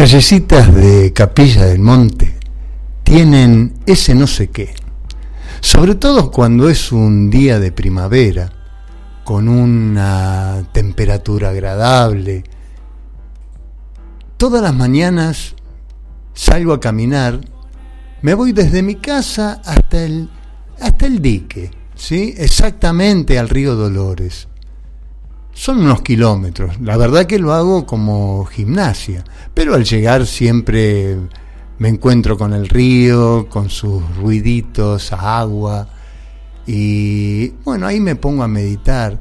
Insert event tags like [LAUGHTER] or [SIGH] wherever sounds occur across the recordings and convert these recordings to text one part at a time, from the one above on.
callecitas de Capilla del Monte tienen ese no sé qué, sobre todo cuando es un día de primavera, con una temperatura agradable. Todas las mañanas salgo a caminar, me voy desde mi casa hasta el, hasta el dique, ¿sí? exactamente al río Dolores son unos kilómetros. La verdad que lo hago como gimnasia, pero al llegar siempre me encuentro con el río, con sus ruiditos, agua, y bueno, ahí me pongo a meditar.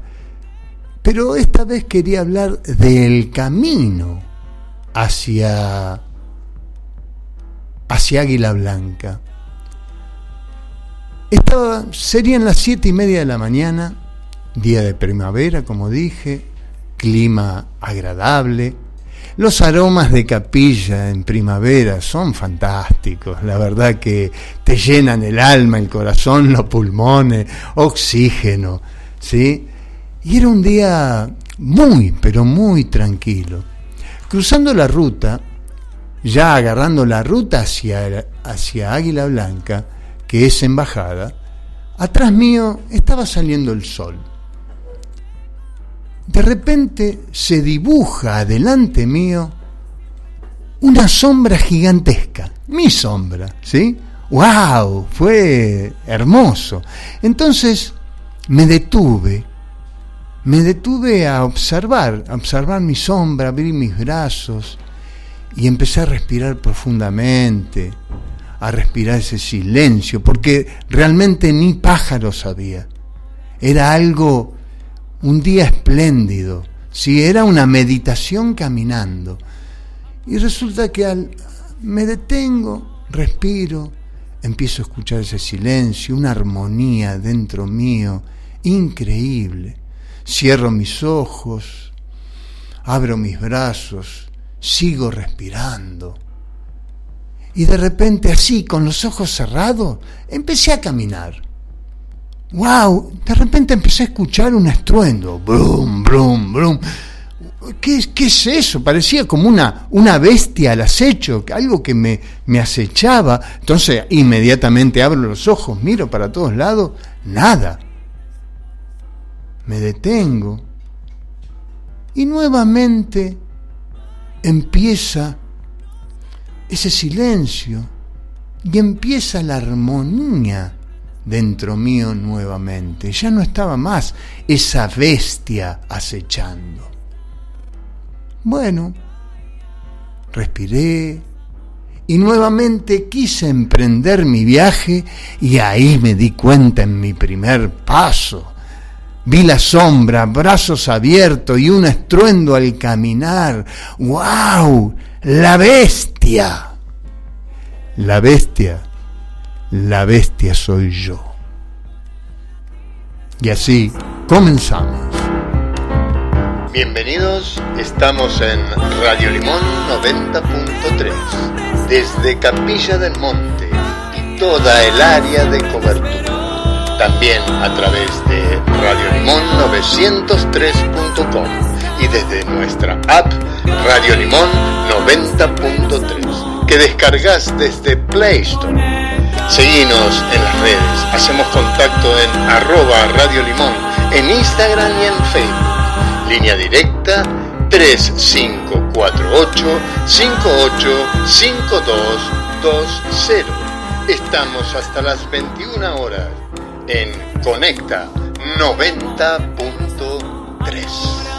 Pero esta vez quería hablar del camino hacia, hacia Águila Blanca. Estaba, serían las siete y media de la mañana día de primavera, como dije, clima agradable. Los aromas de capilla en primavera son fantásticos, la verdad que te llenan el alma, el corazón, los pulmones, oxígeno, ¿sí? Y era un día muy, pero muy tranquilo. Cruzando la ruta, ya agarrando la ruta hacia, hacia Águila Blanca, que es embajada, atrás mío estaba saliendo el sol de repente se dibuja delante mío una sombra gigantesca, mi sombra, ¿sí? ¡Wow! Fue hermoso. Entonces me detuve, me detuve a observar, a observar mi sombra, abrí mis brazos y empecé a respirar profundamente, a respirar ese silencio, porque realmente ni pájaro sabía. Era algo un día espléndido, si era una meditación caminando. Y resulta que al, me detengo, respiro, empiezo a escuchar ese silencio, una armonía dentro mío, increíble. Cierro mis ojos, abro mis brazos, sigo respirando. Y de repente así, con los ojos cerrados, empecé a caminar wow, de repente empecé a escuchar un estruendo, brum, brum, brum. ¿Qué, ¿Qué, es eso? Parecía como una, una bestia al acecho, algo que me, me acechaba. Entonces inmediatamente abro los ojos, miro para todos lados, nada. Me detengo y nuevamente empieza ese silencio y empieza la armonía dentro mío nuevamente. Ya no estaba más esa bestia acechando. Bueno, respiré y nuevamente quise emprender mi viaje y ahí me di cuenta en mi primer paso. Vi la sombra, brazos abiertos y un estruendo al caminar. ¡Wow! La bestia. La bestia la bestia soy yo. Y así comenzamos. Bienvenidos, estamos en Radio Limón 90.3, desde Capilla del Monte y toda el área de cobertura. También a través de Radio Limón 903.com y desde nuestra app Radio Limón 90.3 que descargas desde Play Store Seguinos en las redes, hacemos contacto en arroba Radio Limón, en Instagram y en Facebook. Línea directa 3548 585220. Estamos hasta las 21 horas en Conecta 90.3.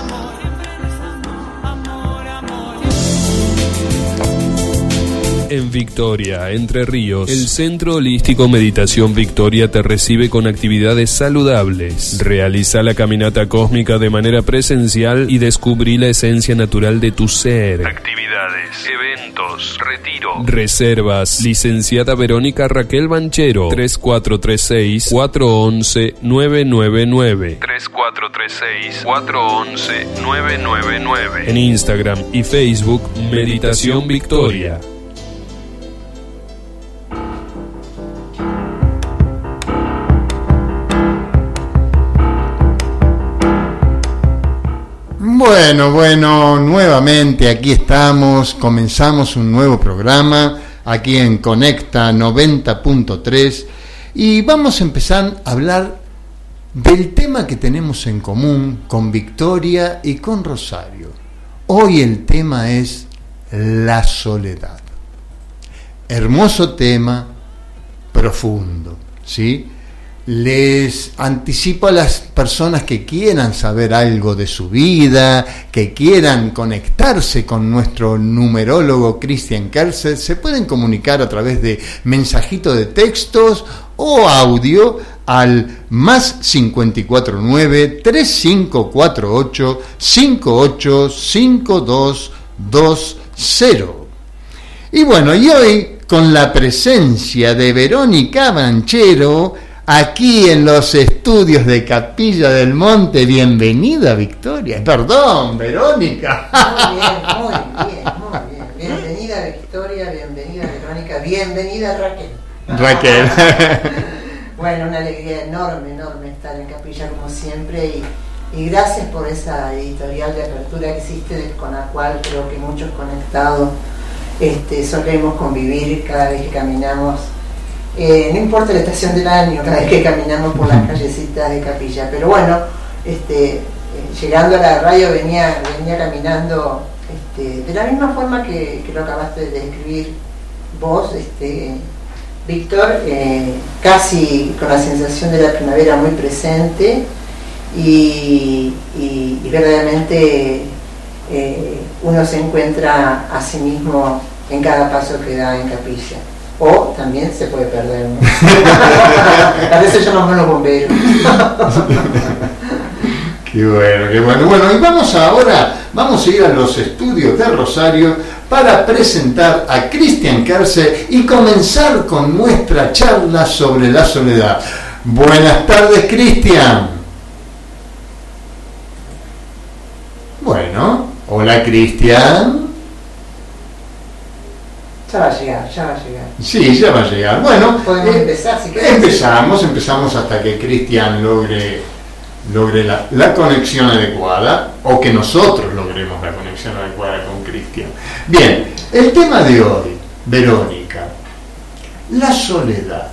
en Victoria, Entre Ríos. El Centro Holístico Meditación Victoria te recibe con actividades saludables. Realiza la caminata cósmica de manera presencial y descubrí la esencia natural de tu ser. Actividades, eventos, retiro. Reservas. Licenciada Verónica Raquel Banchero. 3436 411 999. 3436 411 999. En Instagram y Facebook Meditación Victoria. Bueno, bueno, nuevamente aquí estamos, comenzamos un nuevo programa aquí en Conecta 90.3 y vamos a empezar a hablar del tema que tenemos en común con Victoria y con Rosario. Hoy el tema es la soledad. Hermoso tema, profundo, ¿sí? Les anticipo a las personas que quieran saber algo de su vida, que quieran conectarse con nuestro numerólogo Christian Kerser, se pueden comunicar a través de mensajito de textos o audio al más 549 3548 585220. Y bueno, y hoy con la presencia de Verónica Banchero, aquí en los estudios de Capilla del Monte. Bienvenida, Victoria. Perdón, Verónica. Muy bien, muy bien, muy bien. Bienvenida, Victoria, bienvenida, Verónica, bienvenida, Raquel. Raquel. [LAUGHS] bueno, una alegría enorme, enorme estar en Capilla como siempre y, gracias por esa editorial de apertura que hiciste, con la cual creo que muchos conectados este, solemos convivir cada vez que caminamos eh, no importa la estación del año, cada vez que caminamos por las callecitas de Capilla. Pero bueno, este, eh, llegando a la radio venía, venía caminando este, de la misma forma que, lo acabaste de describir vos, este, Víctor, eh, casi con la sensación de la primavera muy presente y, verdaderamente uno se encuentra a sí mismo en cada paso que da en capilla o también se puede perder. [LAUGHS] a veces yo no me lo bomberos. [LAUGHS] Qué bueno, qué bueno. Bueno, y vamos ahora, vamos a ir a los estudios de Rosario para presentar a Cristian Carce y comenzar con nuestra charla sobre la soledad. Buenas tardes, Cristian. Bueno, hola, Cristian. Ya va a llegar, ya va a llegar. Sí, ya va a llegar. Bueno, podemos eh, empezar si Empezamos, empezamos hasta que Cristian logre, logre la, conexión adecuada o que nosotros logremos la conexión adecuada con Cristian. Bien, el tema de hoy, Verónica, la soledad.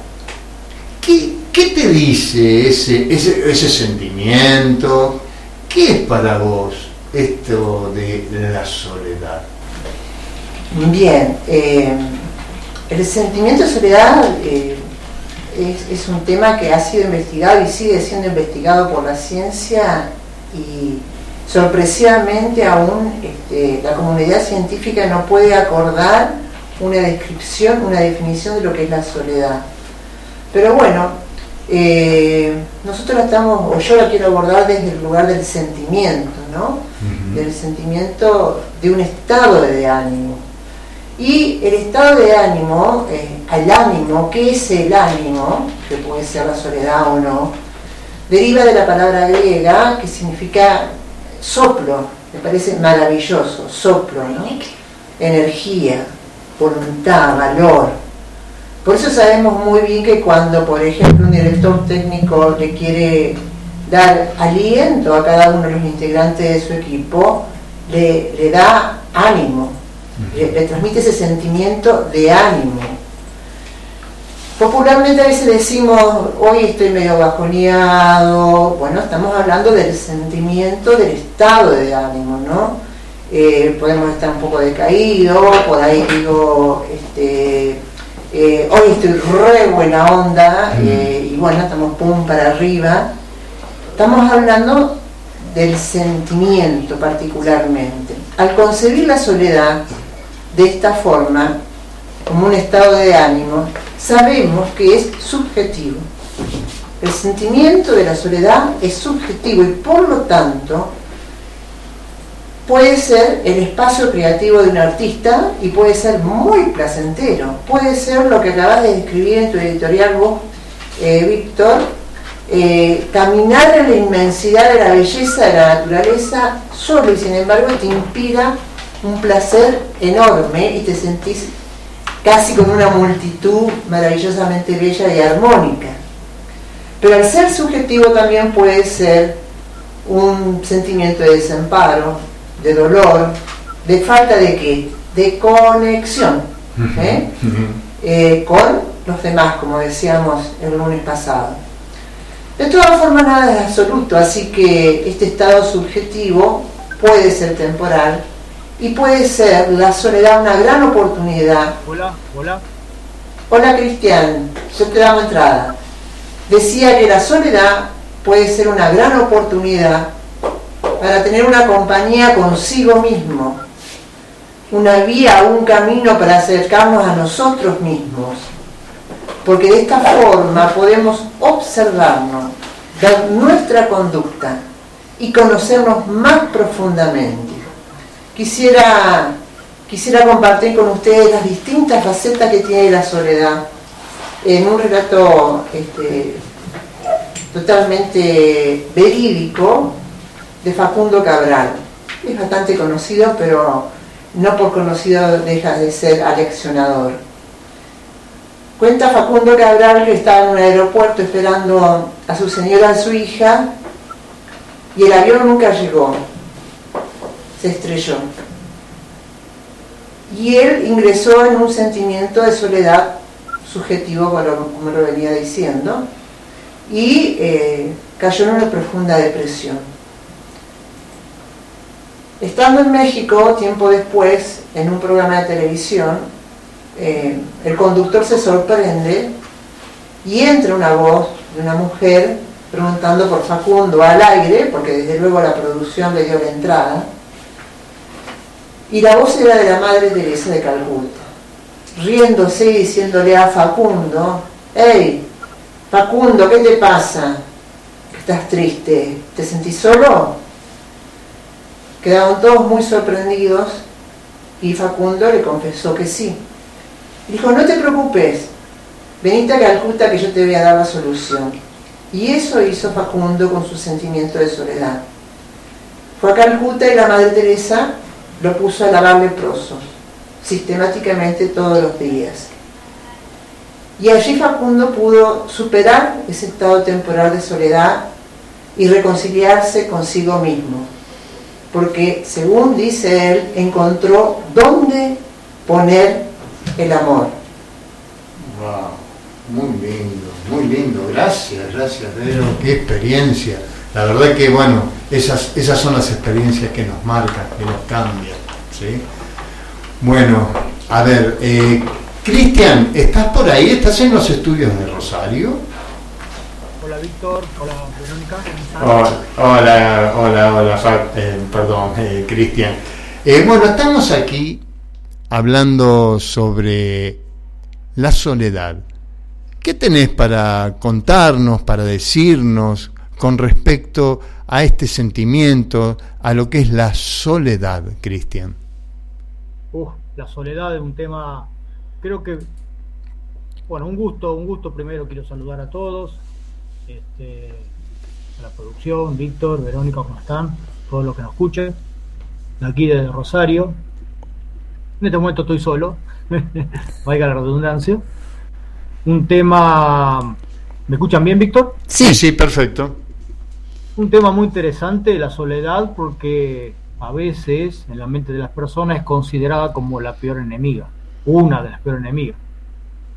¿Qué, qué te dice ese, ese, ese sentimiento? ¿Qué es para vos esto de la soledad? Bien, eh, el sentimiento de soledad eh, es, un tema que ha sido investigado y sigue siendo investigado por la ciencia y sorpresivamente aún este, la comunidad científica no puede acordar una descripción, una definición de lo que es la soledad. Pero bueno, eh, nosotros la estamos, o yo la quiero abordar desde el lugar del sentimiento, ¿no? Del sentimiento de un estado de ánimo. Y el estado de ánimo, eh, el ánimo, ¿qué es el ánimo? Que puede ser la soledad o no, deriva de la palabra griega que significa soplo, me parece maravilloso, soplo, ¿no? Energía, voluntad, valor. Por eso sabemos muy bien que cuando, por ejemplo, un director técnico le quiere dar aliento a cada uno de los integrantes de su equipo, le, le da ánimo, le, transmite ese sentimiento de ánimo. Popularmente a veces decimos, hoy estoy medio bajoneado, bueno, estamos hablando del sentimiento, del estado de ánimo, ¿no? Eh, podemos estar un poco decaídos, por ahí digo, este, eh, hoy estoy re buena onda, eh, y bueno, estamos pum para arriba. Estamos hablando del sentimiento particularmente. Al concebir la soledad, de esta forma, como un estado de ánimo, sabemos que es subjetivo. El sentimiento de la soledad es subjetivo y por lo tanto puede ser el espacio creativo de un artista y puede ser muy placentero. Puede ser lo que acabas de describir en tu editorial vos, eh, Víctor, eh, caminar en la inmensidad de la belleza de la naturaleza solo y sin embargo te inspira un placer enorme y te sentís casi con una multitud maravillosamente bella y armónica. Pero al ser subjetivo también puede ser un sentimiento de desamparo, de dolor, de falta de qué? De conexión ¿eh? Eh, con los demás, como decíamos el lunes pasado. De todas formas, nada es absoluto, así que este estado subjetivo puede ser temporal y puede ser la soledad una gran oportunidad. Hola, hola. Hola Cristian, yo te damos entrada. Decía que la soledad puede ser una gran oportunidad para tener una compañía consigo mismo, una vía, un camino para acercarnos a nosotros mismos, porque de esta forma podemos observarnos, ver nuestra conducta y conocernos más profundamente. Quisiera, quisiera compartir con ustedes las distintas facetas que tiene la soledad en un relato este, totalmente verídico de Facundo Cabral. Es bastante conocido, pero no por conocido deja de ser aleccionador. Cuenta Facundo Cabral que estaba en un aeropuerto esperando a su señora, a su hija, y el avión nunca llegó se estrelló. Y él ingresó en un sentimiento de soledad subjetivo, como lo, venía diciendo, y eh, cayó en una profunda depresión. Estando en México, tiempo después, en un programa de televisión, eh, el conductor se sorprende y entra una voz de una mujer preguntando por Facundo al aire, porque desde luego la producción le dio la entrada, y la voz era de la Madre Teresa de Calcuta, riéndose y diciéndole a Facundo, hey, Facundo, ¿qué te pasa? ¿Estás triste? ¿Te sentís solo? Quedaron todos muy sorprendidos y Facundo le confesó que sí. Dijo, no te preocupes, venite a Calcuta que yo te voy a dar la solución. Y eso hizo Facundo con su sentimiento de soledad. Fue a Calcuta y la Madre Teresa lo puso a lavar leprosos, sistemáticamente todos los días. Y allí Facundo pudo superar ese estado temporal de soledad y reconciliarse consigo mismo, porque según dice él, encontró dónde poner el amor. Wow, muy lindo, muy lindo, gracias, gracias qué experiencia. La verdad que, bueno, esas, esas son las experiencias que nos marcan, que nos cambian. ¿sí? Bueno, a ver, eh, Cristian, ¿estás por ahí? ¿Estás en los estudios de Rosario? Hola Víctor, hola Verónica. hola, hola, hola, eh, perdón, eh, Cristian. bueno, estamos aquí hablando sobre la soledad. ¿Qué tenés para contarnos, para decirnos con respecto a este sentimiento, a lo que es la soledad, Cristian? la soledad es un tema, creo que, bueno, un gusto, un gusto primero quiero saludar a todos, este, a la producción, Víctor, Verónica, ¿cómo están? Todos los que nos escuchen, de aquí desde Rosario. En este momento estoy solo, [LAUGHS] vaya la redundancia. Un tema, ¿me escuchan bien, Víctor? Sí, sí, perfecto un tema muy interesante, la soledad, porque a veces en la mente de las personas es considerada como la peor enemiga, una de las peores enemigas.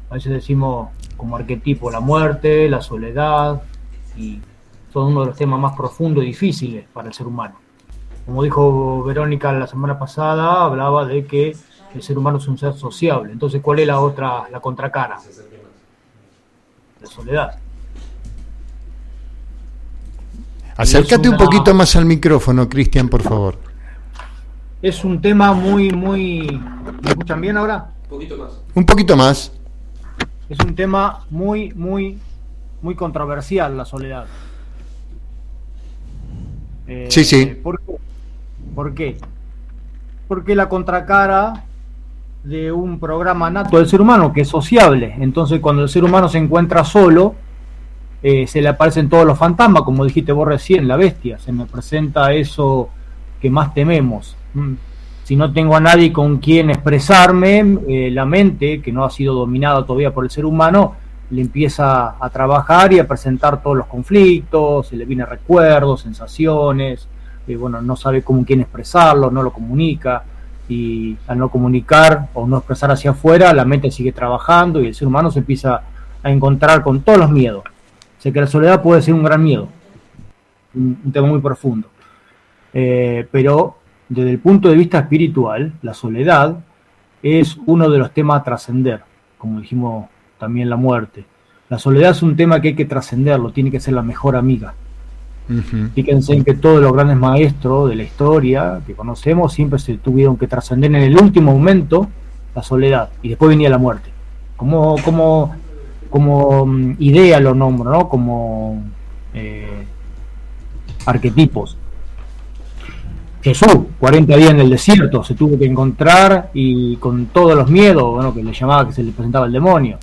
A veces decimos como arquetipo la muerte, la soledad, y son uno de los temas más profundos y difíciles para el ser humano. Como dijo Verónica la semana pasada, hablaba de que el ser humano es un ser sociable. Entonces, ¿cuál es la otra, la contracara? La soledad. Acércate un poquito más al micrófono, Cristian, por favor. Es un tema muy, muy... ¿Me escuchan bien ahora? Un poquito más. Un poquito más. Es un tema muy, muy, muy controversial, la soledad. sí, sí. Eh, ¿por, ¿Por qué? Porque la contracara de un programa nato del ser humano, que es sociable. Entonces, cuando el ser humano se encuentra solo, eh, se le aparecen todos los fantasmas, como dijiste vos recién, la bestia, se me presenta eso que más tememos. Mm. Si no tengo a nadie con quien expresarme, eh, la mente, que no ha sido dominada todavía por el ser humano, le empieza a trabajar y a presentar todos los conflictos, se le vienen recuerdos, sensaciones, que bueno, no sabe cómo quién expresarlo, no lo comunica, y al no comunicar o no expresar hacia afuera, la mente sigue trabajando y el ser humano se empieza a encontrar con todos los miedos. Sé que la soledad puede ser un gran miedo, un, tema muy profundo. Eh, pero desde el punto de vista espiritual, la soledad es uno de los temas a trascender, como dijimos también la muerte. La soledad es un tema que hay que trascenderlo, tiene que ser la mejor amiga. Fíjense en que todos los grandes maestros de la historia que conocemos siempre se tuvieron que trascender en el último momento la soledad y después venía la muerte. Como, como, como mm, idea lo nombro, ¿no? Como eh, arquetipos. Jesús, 40 días en el desierto, se tuvo que encontrar y con todos los miedos, bueno, que le llamaba que se le presentaba el demonio.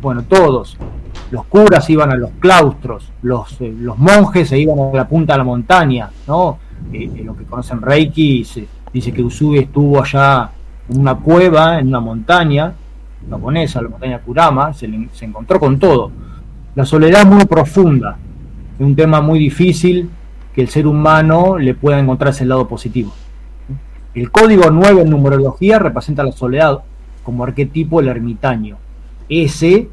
Bueno, todos. Los curas iban a los claustros, los, eh, los monjes se iban a la punta de la montaña, ¿no? Eh, lo que conocen Reiki se, dice que Usui estuvo allá en una cueva, en una montaña japonesa, la montaña Kurama, se, se encontró con todo. La soledad muy profunda, es un tema muy difícil que el ser humano le pueda encontrar ese lado positivo. El código 9 en numerología representa la soledad como arquetipo el ermitaño. Ese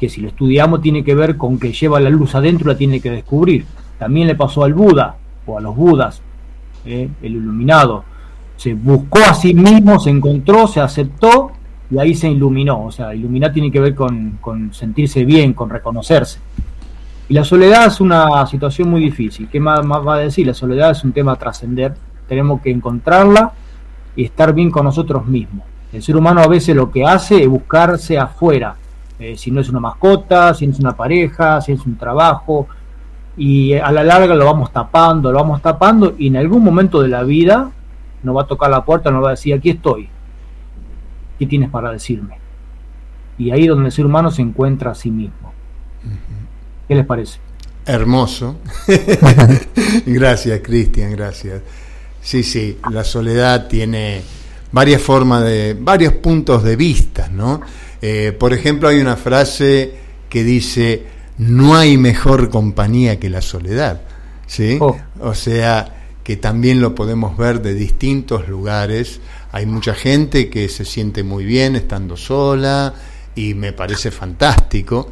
que si lo estudiamos tiene que ver con que lleva la luz adentro la tiene que descubrir. También le pasó al Buda o a los Budas, ¿eh? el iluminado. Se buscó a sí mismo, se encontró, se aceptó y ahí se iluminó. O sea, iluminar tiene que ver con, sentirse bien, con reconocerse. Y la soledad es una situación muy difícil. ¿Qué más, más va a decir? La soledad es un tema a trascender. Tenemos que encontrarla y estar bien con nosotros mismos. El ser humano a veces lo que hace es buscarse afuera, eh, si no es una mascota, si no es una pareja, si es un trabajo, y a la larga lo vamos tapando, lo vamos tapando, y en algún momento de la vida nos va a tocar la puerta, nos va a decir, aquí estoy, ¿qué tienes para decirme? Y ahí es donde el ser humano se encuentra a sí mismo. ¿Qué les parece? Hermoso. [LAUGHS] gracias, Cristian, gracias. Sí, sí, la soledad tiene varias formas de, varios puntos de vista, ¿no? Eh, por ejemplo, hay una frase que dice, no hay mejor compañía que la soledad, ¿sí? Oh. O sea, que también lo podemos ver de distintos lugares. Hay mucha gente que se siente muy bien estando sola y me parece fantástico.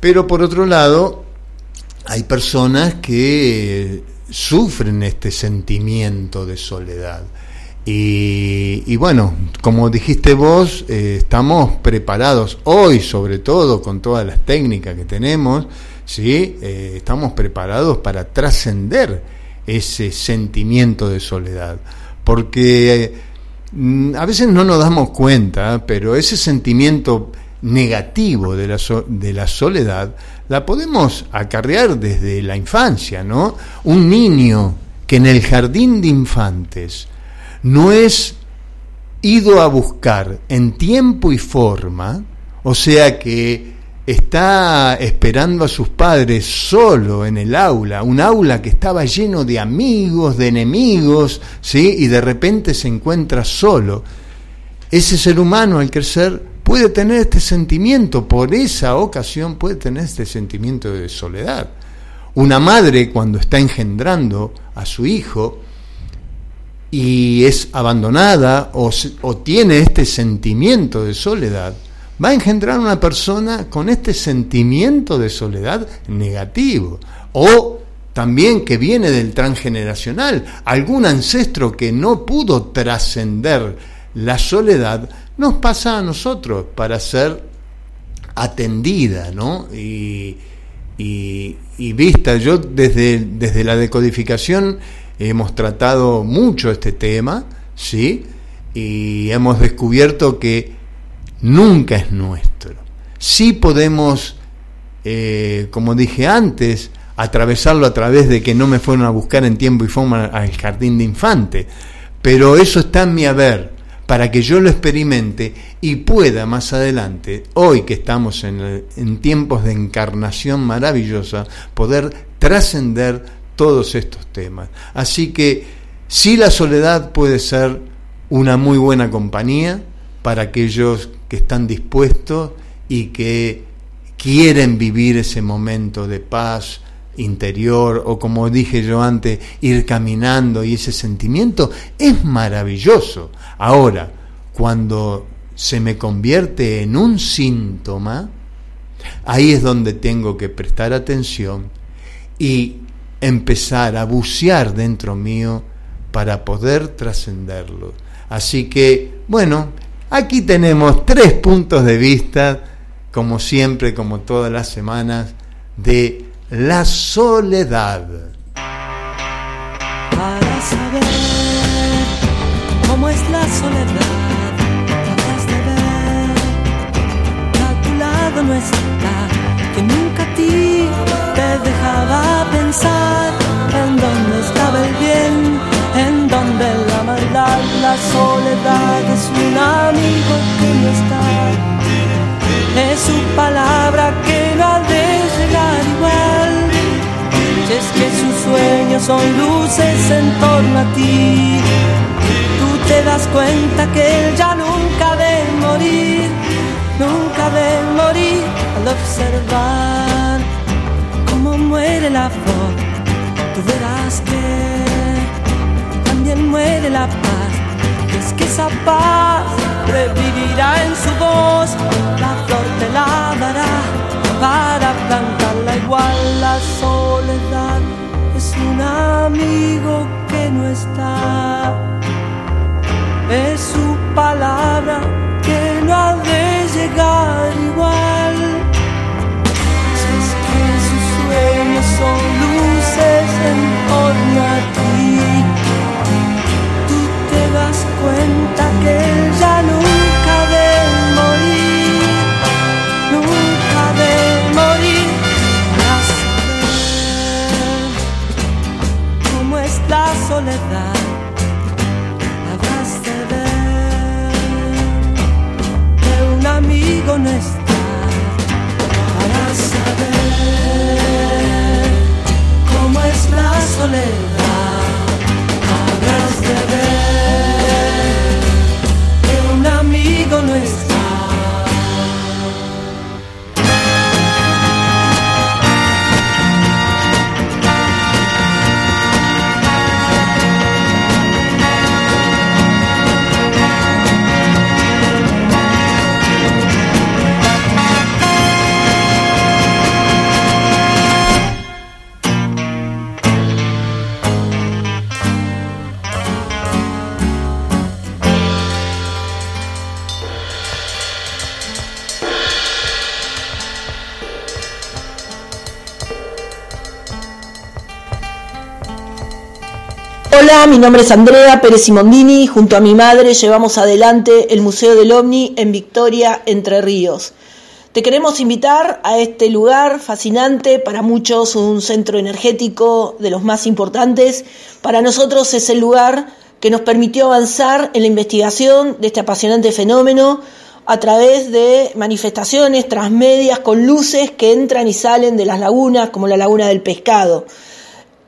Pero por otro lado, hay personas que sufren este sentimiento de soledad. Y, bueno, como dijiste vos, eh, estamos preparados hoy, sobre todo con todas las técnicas que tenemos, ¿sí? Eh, estamos preparados para trascender ese sentimiento de soledad. Porque a veces no nos damos cuenta, pero ese sentimiento negativo de la, de la soledad la podemos acarrear desde la infancia, ¿no? Un niño que en el jardín de infantes, no es ido a buscar en tiempo y forma, o sea que está esperando a sus padres solo en el aula, un aula que estaba lleno de amigos, de enemigos, ¿sí? Y de repente se encuentra solo. Ese ser humano al crecer puede tener este sentimiento, por esa ocasión puede tener este sentimiento de soledad. Una madre cuando está engendrando a su hijo, y es abandonada o, tiene este sentimiento de soledad, va a engendrar una persona con este sentimiento de soledad negativo. O también que viene del transgeneracional, algún ancestro que no pudo trascender la soledad, nos pasa a nosotros para ser atendida, ¿no? Y, vista, yo desde, desde la decodificación hemos tratado mucho este tema, ¿sí? Y hemos descubierto que nunca es nuestro. Sí podemos, eh, como dije antes, atravesarlo a través de que no me fueron a buscar en tiempo y forma al jardín de infante, pero eso está en mi haber para que yo lo experimente y pueda más adelante, hoy que estamos en, tiempos de encarnación maravillosa, poder trascender todos estos temas. Así que sí la soledad puede ser una muy buena compañía para aquellos que están dispuestos y que quieren vivir ese momento de paz, interior o como dije yo antes, ir caminando y ese sentimiento es maravilloso. Ahora, cuando se me convierte en un síntoma, ahí es donde tengo que prestar atención y empezar a bucear dentro mío para poder trascenderlo. Así que, bueno, aquí tenemos tres puntos de vista, como siempre, como todas las semanas, de la soledad. La soledad es un amigo que no está, es su palabra que no ha de llegar igual. Si es que sus sueños son luces en torno a ti, tú te das cuenta que él ya nunca de morir, nunca de morir al observar cómo muere la flor. Tú verás que también muere la esa paz revivirá en su voz, la flor te la dará para plantarla igual. La soledad es un amigo que no está. Es su palabra que no ha de llegar igual. Si es que sus sueños son luces en torno a ti cuenta que ya nunca de morir nunca de morir. Para saber cómo es la soledad habrás de ver que un amigo no está. Para saber cómo es la soledad Mi nombre es Andrea Pérez Simondini junto a mi madre llevamos adelante el Museo del OVNI en Victoria, Entre Ríos. Te queremos invitar a este lugar fascinante, para muchos un centro energético de los más importantes. Para nosotros es el lugar que nos permitió avanzar en la investigación de este apasionante fenómeno a través de manifestaciones transmedias con luces que entran y salen de las lagunas, como la laguna del pescado.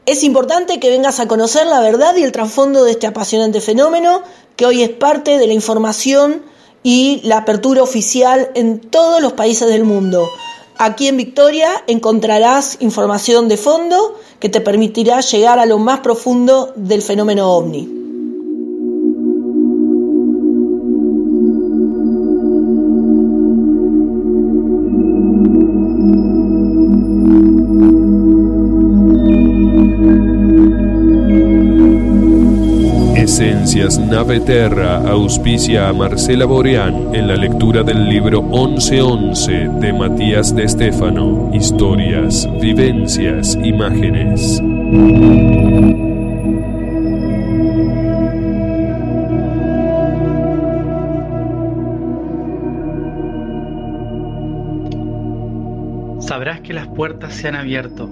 Es importante que vengas a conocer la verdad y el trasfondo de este apasionante fenómeno, que hoy es parte de la información y la apertura oficial en todos los países del mundo. Aquí en Victoria encontrarás información de fondo que te permitirá llegar a lo más profundo del fenómeno ovni. Esencias Nave Terra auspicia a Marcela Boreán en la lectura del libro 1111 de Matías de Estéfano. Historias, vivencias, imágenes. Puertas se han abierto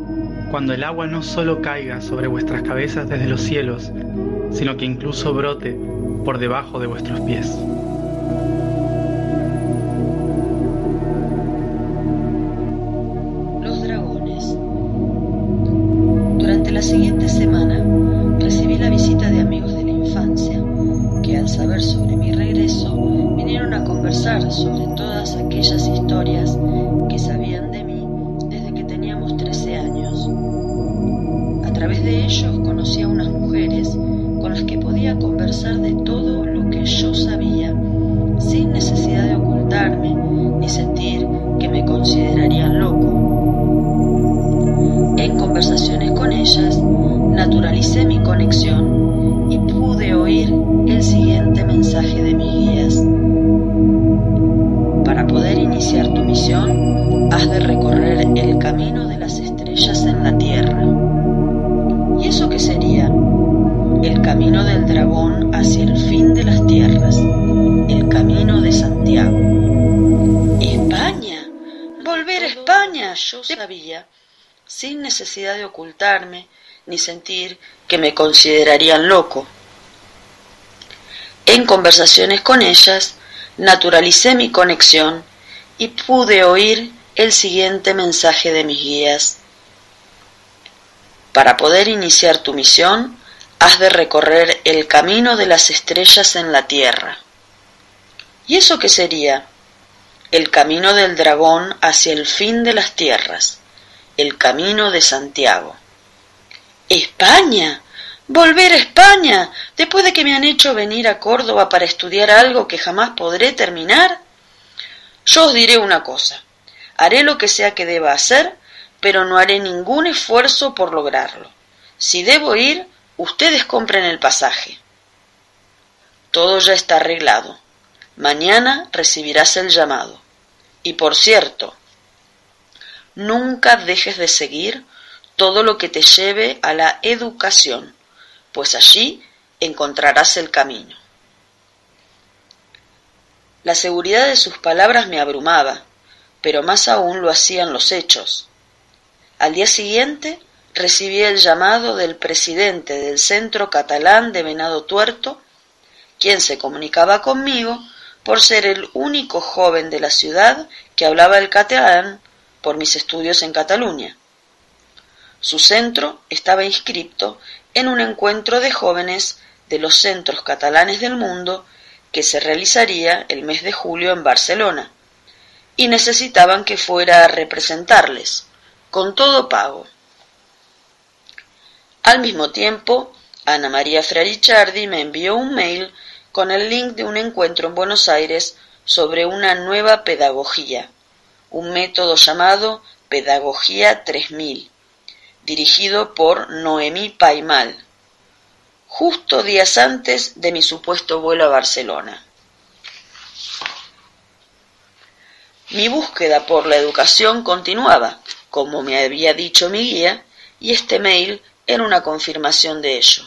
cuando el agua no solo caiga sobre vuestras cabezas desde los cielos, sino que incluso brote por debajo de vuestros pies. través de ellos conocí a unas mujeres con las que podía conversar de todo lo que yo sabía, sin necesidad de ocultarme ni sentir que me considerarían loco. En conversaciones con ellas, naturalicé mi conexión y pude oír el siguiente mensaje de mis guías. Para poder iniciar tu misión, has de recorrer el camino de las estrellas en la Tierra. Camino del dragón hacia el fin de las tierras, el camino de Santiago. España, volver a España, yo sabía, sin necesidad de ocultarme ni sentir que me considerarían loco. En conversaciones con ellas, naturalicé mi conexión y pude oír el siguiente mensaje de mis guías. Para poder iniciar tu misión, has de recorrer el camino de las estrellas en la Tierra. ¿Y eso qué sería? El camino del dragón hacia el fin de las tierras, el camino de Santiago. España. Volver a España, después de que me han hecho venir a Córdoba para estudiar algo que jamás podré terminar. Yo os diré una cosa. Haré lo que sea que deba hacer, pero no haré ningún esfuerzo por lograrlo. Si debo ir, ustedes compren el pasaje. Todo ya está arreglado. Mañana recibirás el llamado. Y por cierto, nunca dejes de seguir todo lo que te lleve a la educación, pues allí encontrarás el camino. La seguridad de sus palabras me abrumaba, pero más aún lo hacían los hechos. Al día siguiente recibí el llamado del presidente del Centro Catalán de Venado Tuerto, quien se comunicaba conmigo por ser el único joven de la ciudad que hablaba el catalán por mis estudios en Cataluña. Su centro estaba inscripto en un encuentro de jóvenes de los centros catalanes del mundo que se realizaría el mes de julio en Barcelona, y necesitaban que fuera a representarles, con todo pago. Al mismo tiempo, Ana María Frarichardi me envió un mail con el link de un encuentro en Buenos Aires sobre una nueva pedagogía, un método llamado Pedagogía 3000, dirigido por Noemí Paimal, justo días antes de mi supuesto vuelo a Barcelona. Mi búsqueda por la educación continuaba, como me había dicho mi guía, y este mail era una confirmación de ello.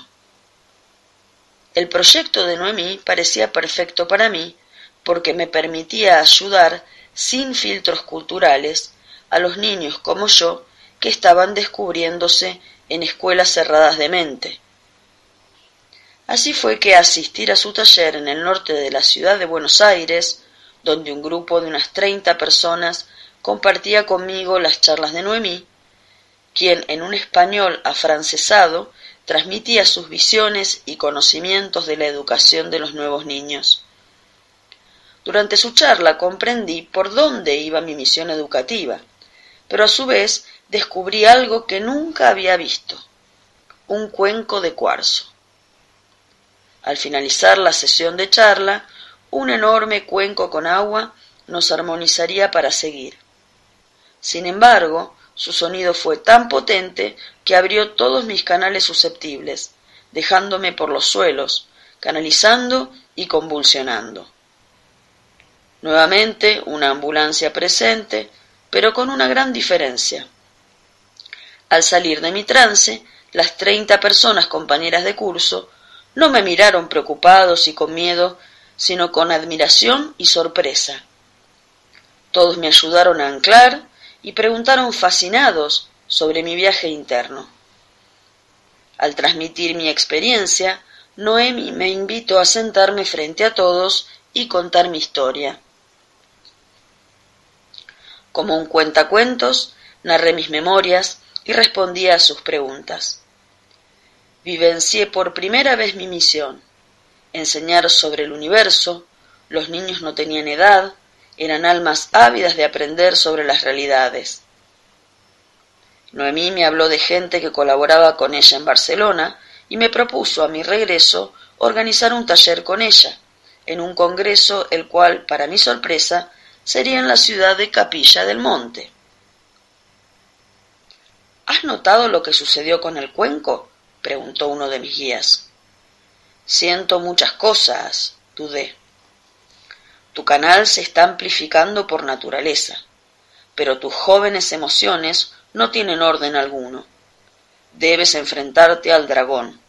El proyecto de Noemí parecía perfecto para mí porque me permitía ayudar sin filtros culturales a los niños como yo que estaban descubriéndose en escuelas cerradas de mente. Así fue que asistir a su taller en el norte de la ciudad de Buenos Aires, donde un grupo de unas treinta personas compartía conmigo las charlas de Noemí, quien en un español afrancesado transmitía sus visiones y conocimientos de la educación de los nuevos niños. Durante su charla comprendí por dónde iba mi misión educativa, pero a su vez descubrí algo que nunca había visto, un cuenco de cuarzo. Al finalizar la sesión de charla, un enorme cuenco con agua nos armonizaría para seguir. Sin embargo, su sonido fue tan potente que abrió todos mis canales susceptibles, dejándome por los suelos, canalizando y convulsionando. Nuevamente una ambulancia presente, pero con una gran diferencia. Al salir de mi trance, las treinta personas compañeras de curso no me miraron preocupados y con miedo, sino con admiración y sorpresa. Todos me ayudaron a anclar y preguntaron fascinados sobre mi viaje interno. Al transmitir mi experiencia, Noemi me invitó a sentarme frente a todos y contar mi historia. Como un cuentacuentos, narré mis memorias, y respondía a sus preguntas. Vivencié por primera vez mi misión, enseñar sobre el universo, los niños no tenían edad, eran almas ávidas de aprender sobre las realidades. Noemí me habló de gente que colaboraba con ella en Barcelona y me propuso a mi regreso organizar un taller con ella, en un congreso el cual, para mi sorpresa, sería en la ciudad de Capilla del Monte. ¿Has notado lo que sucedió con el cuenco? preguntó uno de mis guías. Siento muchas cosas, dudé. Tu canal se está amplificando por naturaleza, pero tus jóvenes emociones no tienen orden alguno. Debes enfrentarte al dragón.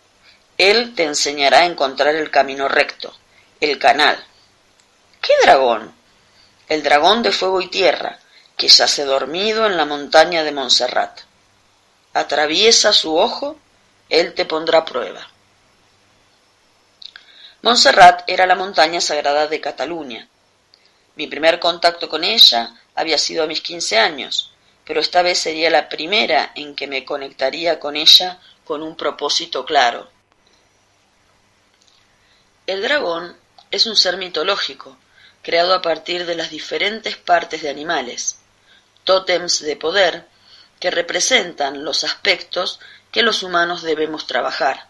Él te enseñará a encontrar el camino recto, el canal. ¿Qué dragón? El dragón de fuego y tierra, que yace dormido en la montaña de Montserrat. Atraviesa su ojo, él te pondrá prueba. Montserrat era la montaña sagrada de Cataluña. Mi primer contacto con ella había sido a mis quince años, pero esta vez sería la primera en que me conectaría con ella con un propósito claro. El dragón es un ser mitológico, creado a partir de las diferentes partes de animales, tótems de poder que representan los aspectos que los humanos debemos trabajar.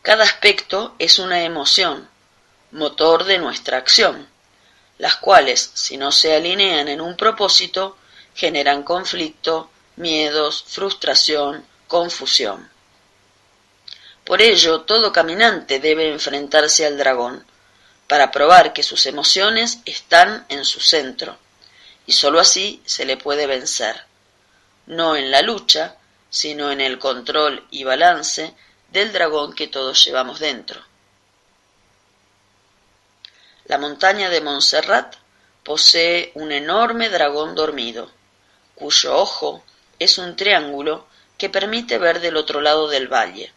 Cada aspecto es una emoción, motor de nuestra acción, las cuales, si no se alinean en un propósito, generan conflicto, miedos, frustración, confusión. Por ello, todo caminante debe enfrentarse al dragón, para probar que sus emociones están en su centro, y sólo así se le puede vencer, no en la lucha, sino en el control y balance del dragón que todos llevamos dentro. La montaña de Montserrat posee un enorme dragón dormido, cuyo ojo es un triángulo que permite ver del otro lado del valle.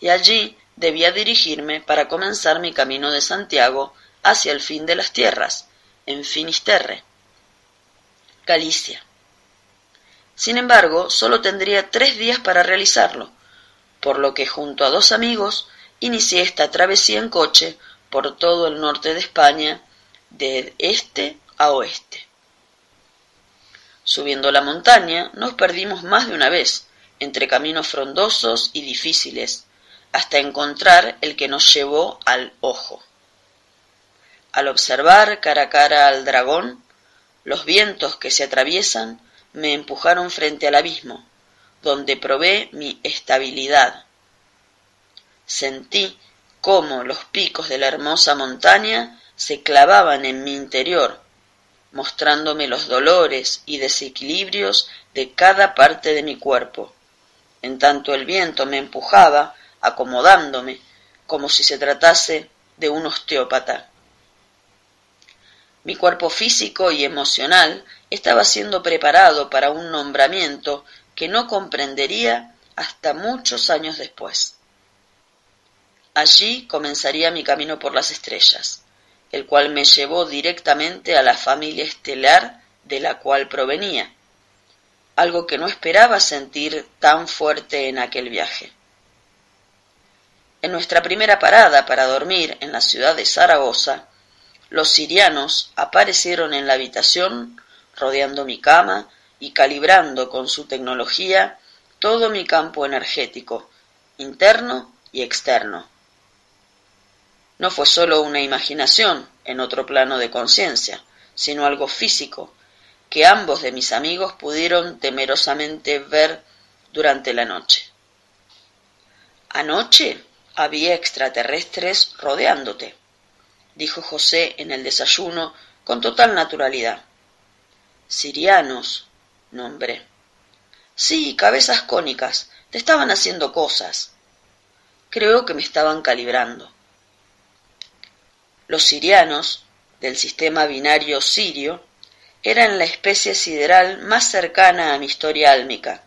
Y allí debía dirigirme para comenzar mi camino de Santiago hacia el fin de las tierras, en Finisterre, Galicia. Sin embargo, solo tendría tres días para realizarlo, por lo que junto a dos amigos inicié esta travesía en coche por todo el norte de España, de este a oeste. Subiendo la montaña, nos perdimos más de una vez, entre caminos frondosos y difíciles, hasta encontrar el que nos llevó al ojo. Al observar cara a cara al dragón, los vientos que se atraviesan me empujaron frente al abismo, donde probé mi estabilidad. Sentí cómo los picos de la hermosa montaña se clavaban en mi interior, mostrándome los dolores y desequilibrios de cada parte de mi cuerpo, en tanto el viento me empujaba, acomodándome, como si se tratase de un osteópata. Mi cuerpo físico y emocional estaba siendo preparado para un nombramiento que no comprendería hasta muchos años después. Allí comenzaría mi camino por las estrellas, el cual me llevó directamente a la familia estelar de la cual provenía, algo que no esperaba sentir tan fuerte en aquel viaje. En nuestra primera parada para dormir en la ciudad de Zaragoza, los sirianos aparecieron en la habitación, rodeando mi cama y calibrando con su tecnología todo mi campo energético, interno y externo. No fue sólo una imaginación en otro plano de conciencia, sino algo físico, que ambos de mis amigos pudieron temerosamente ver durante la noche. Anoche había extraterrestres rodeándote dijo José en el desayuno con total naturalidad. Sirianos, nombré. Sí, cabezas cónicas, te estaban haciendo cosas. Creo que me estaban calibrando. Los sirianos, del sistema binario sirio, eran la especie sideral más cercana a mi historia álmica,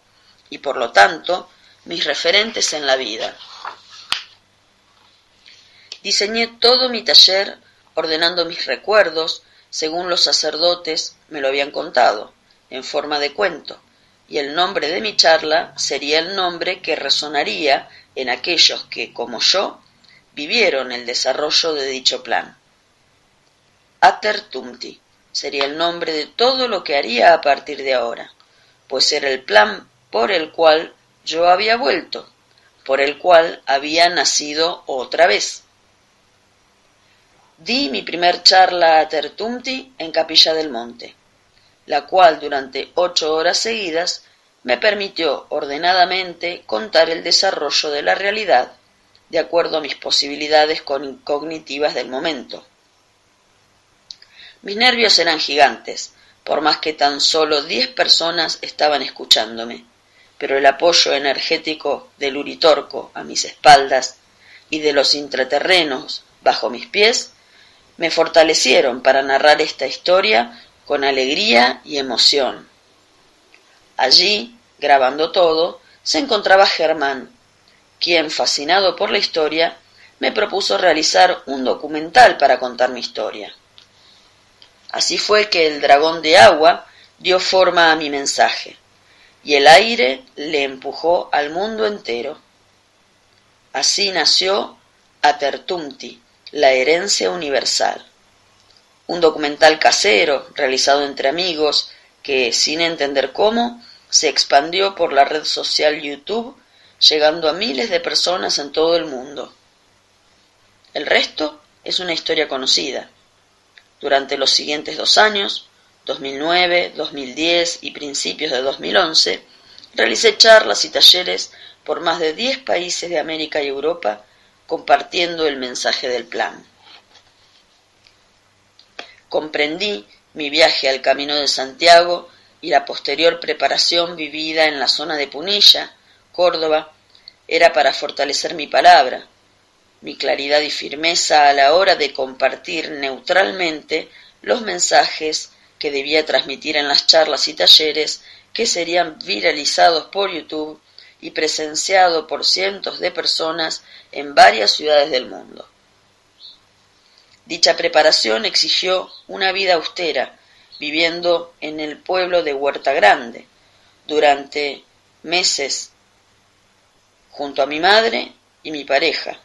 y por lo tanto mis referentes en la vida. Diseñé todo mi taller ordenando mis recuerdos según los sacerdotes me lo habían contado, en forma de cuento, y el nombre de mi charla sería el nombre que resonaría en aquellos que, como yo, vivieron el desarrollo de dicho plan. Ater Tumti sería el nombre de todo lo que haría a partir de ahora, pues era el plan por el cual yo había vuelto, por el cual había nacido otra vez. Di mi primer charla a Tertumti en Capilla del Monte, la cual durante ocho horas seguidas me permitió ordenadamente contar el desarrollo de la realidad de acuerdo a mis posibilidades cognitivas del momento. Mis nervios eran gigantes, por más que tan solo diez personas estaban escuchándome, pero el apoyo energético del Uritorco a mis espaldas y de los intraterrenos bajo mis pies me fortalecieron para narrar esta historia con alegría y emoción. Allí, grabando todo, se encontraba Germán, quien, fascinado por la historia, me propuso realizar un documental para contar mi historia. Así fue que el dragón de agua dio forma a mi mensaje, y el aire le empujó al mundo entero. Así nació Atertumti, la herencia universal. Un documental casero, realizado entre amigos, que, sin entender cómo, se expandió por la red social YouTube, llegando a miles de personas en todo el mundo. El resto es una historia conocida. Durante los siguientes dos años, 2009, 2010 y principios de 2011, realicé charlas y talleres por más de 10 países de América y Europa compartiendo el mensaje del plan. Comprendí mi viaje al Camino de Santiago y la posterior preparación vivida en la zona de Punilla, Córdoba, era para fortalecer mi palabra, mi claridad y firmeza a la hora de compartir neutralmente los mensajes que debía transmitir en las charlas y talleres que serían viralizados por YouTube y presenciados por cientos de personas en varias ciudades del mundo. Dicha preparación exigió una vida austera, viviendo en el pueblo de Huerta Grande durante meses junto a mi madre y mi pareja,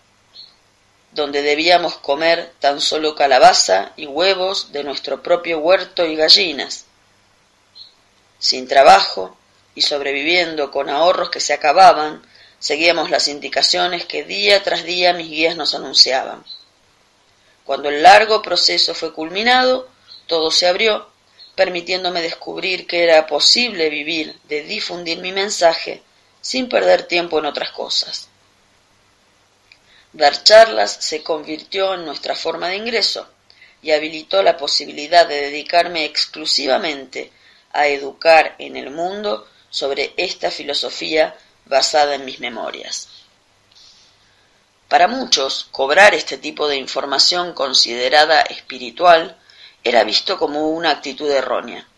donde debíamos comer tan solo calabaza y huevos de nuestro propio huerto y gallinas. Sin trabajo y sobreviviendo con ahorros que se acababan, seguíamos las indicaciones que día tras día mis guías nos anunciaban. Cuando el largo proceso fue culminado, todo se abrió, permitiéndome descubrir que era posible vivir de difundir mi mensaje sin perder tiempo en otras cosas. Dar charlas se convirtió en nuestra forma de ingreso y habilitó la posibilidad de dedicarme exclusivamente a educar en el mundo sobre esta filosofía basada en mis memorias. Para muchos, cobrar este tipo de información considerada espiritual era visto como una actitud errónea.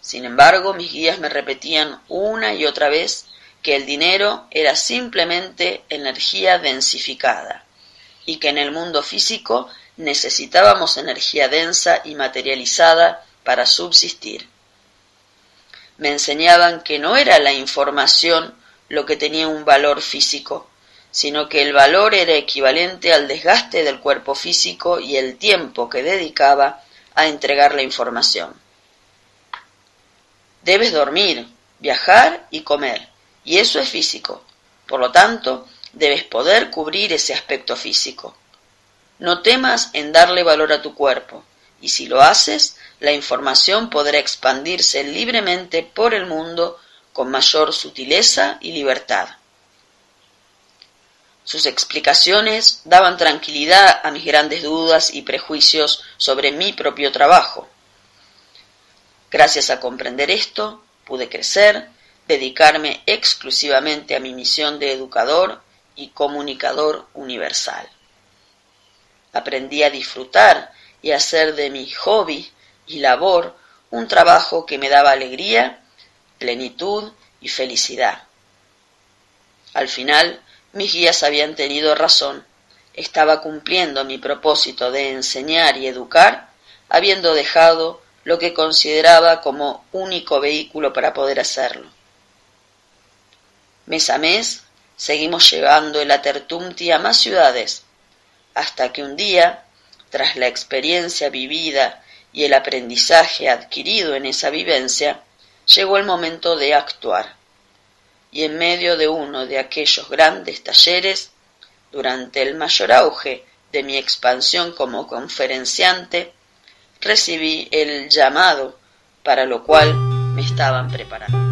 Sin embargo, mis guías me repetían una y otra vez que el dinero era simplemente energía densificada y que en el mundo físico necesitábamos energía densa y materializada para subsistir. Me enseñaban que no era la información lo que tenía un valor físico, sino que el valor era equivalente al desgaste del cuerpo físico y el tiempo que dedicaba a entregar la información. Debes dormir, viajar y comer y eso es físico. Por lo tanto, debes poder cubrir ese aspecto físico. No temas en darle valor a tu cuerpo, y si lo haces, la información podrá expandirse libremente por el mundo con mayor sutileza y libertad. Sus explicaciones daban tranquilidad a mis grandes dudas y prejuicios sobre mi propio trabajo. Gracias a comprender esto, pude crecer, dedicarme exclusivamente a mi misión de educador y comunicador universal. Aprendí a disfrutar y a hacer de mi hobby y labor un trabajo que me daba alegría, plenitud y felicidad. Al final, mis guías habían tenido razón. Estaba cumpliendo mi propósito de enseñar y educar, habiendo dejado lo que consideraba como único vehículo para poder hacerlo. Mes a mes seguimos llevando el Atertumti a más ciudades, hasta que un día, tras la experiencia vivida y el aprendizaje adquirido en esa vivencia, llegó el momento de actuar. Y en medio de uno de aquellos grandes talleres, durante el mayor auge de mi expansión como conferenciante, recibí el llamado para lo cual me estaban preparando.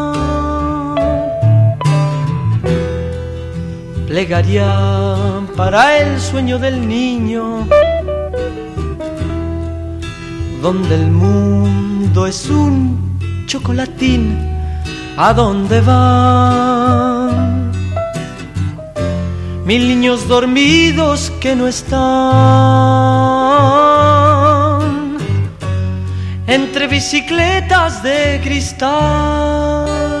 Plegaria para el sueño del niño, donde el mundo es un chocolatín, ¿a dónde van? Mil niños dormidos que no están entre bicicletas de cristal.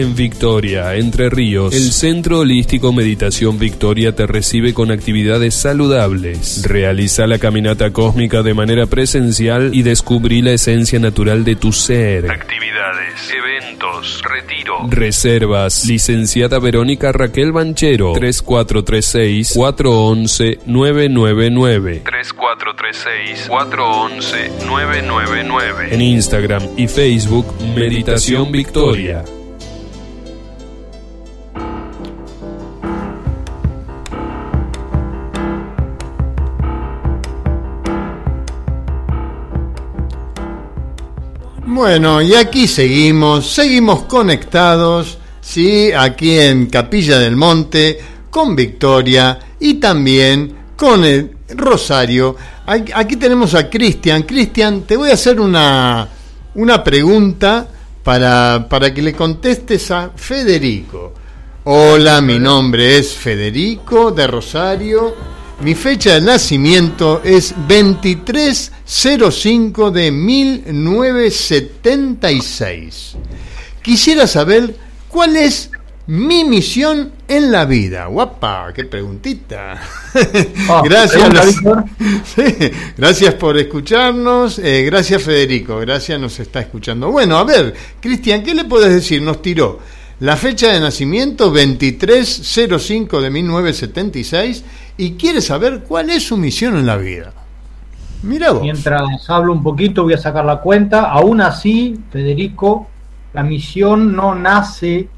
En Victoria, Entre Ríos, el Centro Holístico Meditación Victoria te recibe con actividades saludables. Realiza la caminata cósmica de manera presencial y descubrí la esencia natural de tu ser. Actividades, eventos, retiro. Reservas. Licenciada Verónica Raquel Banchero. 3436 411 999. 3436 411 999. En Instagram y Facebook Meditación Victoria. Bueno, y aquí seguimos, seguimos conectados, sí, aquí en Capilla del Monte, con Victoria y también con el Rosario. Aquí tenemos a Cristian. Cristian, te voy a hacer una, una pregunta para, para que le contestes a Federico. Hola, mi nombre es Federico de Rosario mi fecha de nacimiento es 2305 de 1976. Quisiera saber ¿cuál es mi misión en la vida? Guapa, qué preguntita. [LAUGHS] Ah, gracias, pregunta. [LAUGHS] Sí, gracias por escucharnos. eh, gracias, Federico. Gracias, nos está escuchando. Bueno, a ver, Cristian, ¿qué le puedes decir? Nos tiró la fecha de nacimiento 2305 de 1976 y quiere saber cuál es su misión en la vida. Mira vos. Mientras hablo un poquito, voy a sacar la cuenta. Aún así, Federico, la misión no nace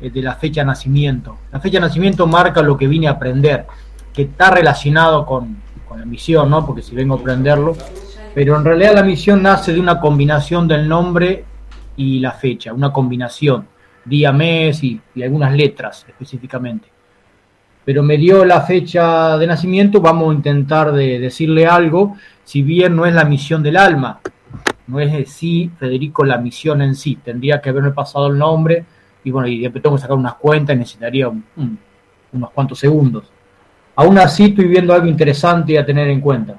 eh, de la fecha de nacimiento. La fecha de nacimiento marca lo que vine a aprender, que está relacionado con, con la misión, ¿no? Porque si vengo a aprenderlo. Pero en realidad la misión nace de una combinación del nombre y la fecha, una combinación, día, mes y, algunas letras específicamente pero me dio la fecha de nacimiento, vamos a intentar de decirle algo, si bien no es la misión del alma, no es de sí, Federico, la misión en sí, tendría que haberme pasado el nombre, y bueno, y tengo que sacar unas cuentas y necesitaría un- un- unos cuantos segundos. Aún así estoy viendo algo interesante a tener en cuenta.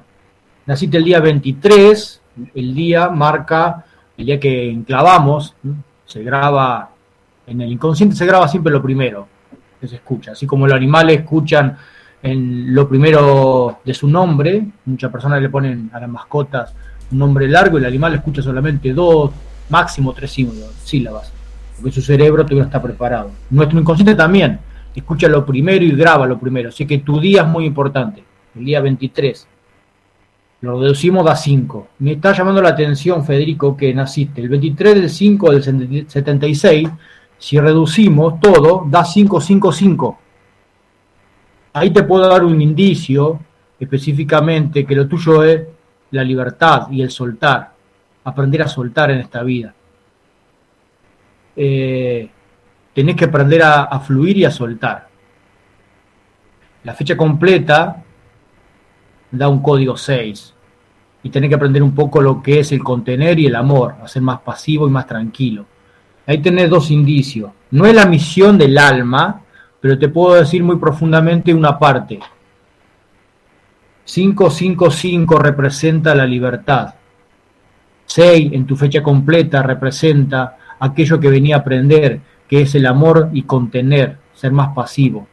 Naciste el día 23, el día marca el día que enclavamos, se graba, en el inconsciente se graba siempre lo primero, que se escucha. Así como los animales escuchan en lo primero de su nombre, muchas personas le ponen a las mascotas un nombre largo y el animal escucha solamente dos, máximo tres sílabas, porque su cerebro todavía está preparado. Nuestro inconsciente también escucha lo primero y graba lo primero, así que tu día es muy importante, el día 23. Lo reducimos a 5. Me está llamando la atención, Federico, que naciste el 23 del 5 del 76 si reducimos todo, da 555. Ahí te puedo dar un indicio específicamente que lo tuyo es la libertad y el soltar, aprender a soltar en esta vida. Eh, tenés que aprender a, fluir y a soltar. La fecha completa da un código 6 y tenés que aprender un poco lo que es el contener y el amor, a ser más pasivo y más tranquilo. Ahí tenés dos indicios. No es la misión del alma, pero te puedo decir muy profundamente una parte. 555 representa la libertad. 6 en tu fecha completa representa aquello que venía a aprender, que es el amor y contener, ser más pasivo.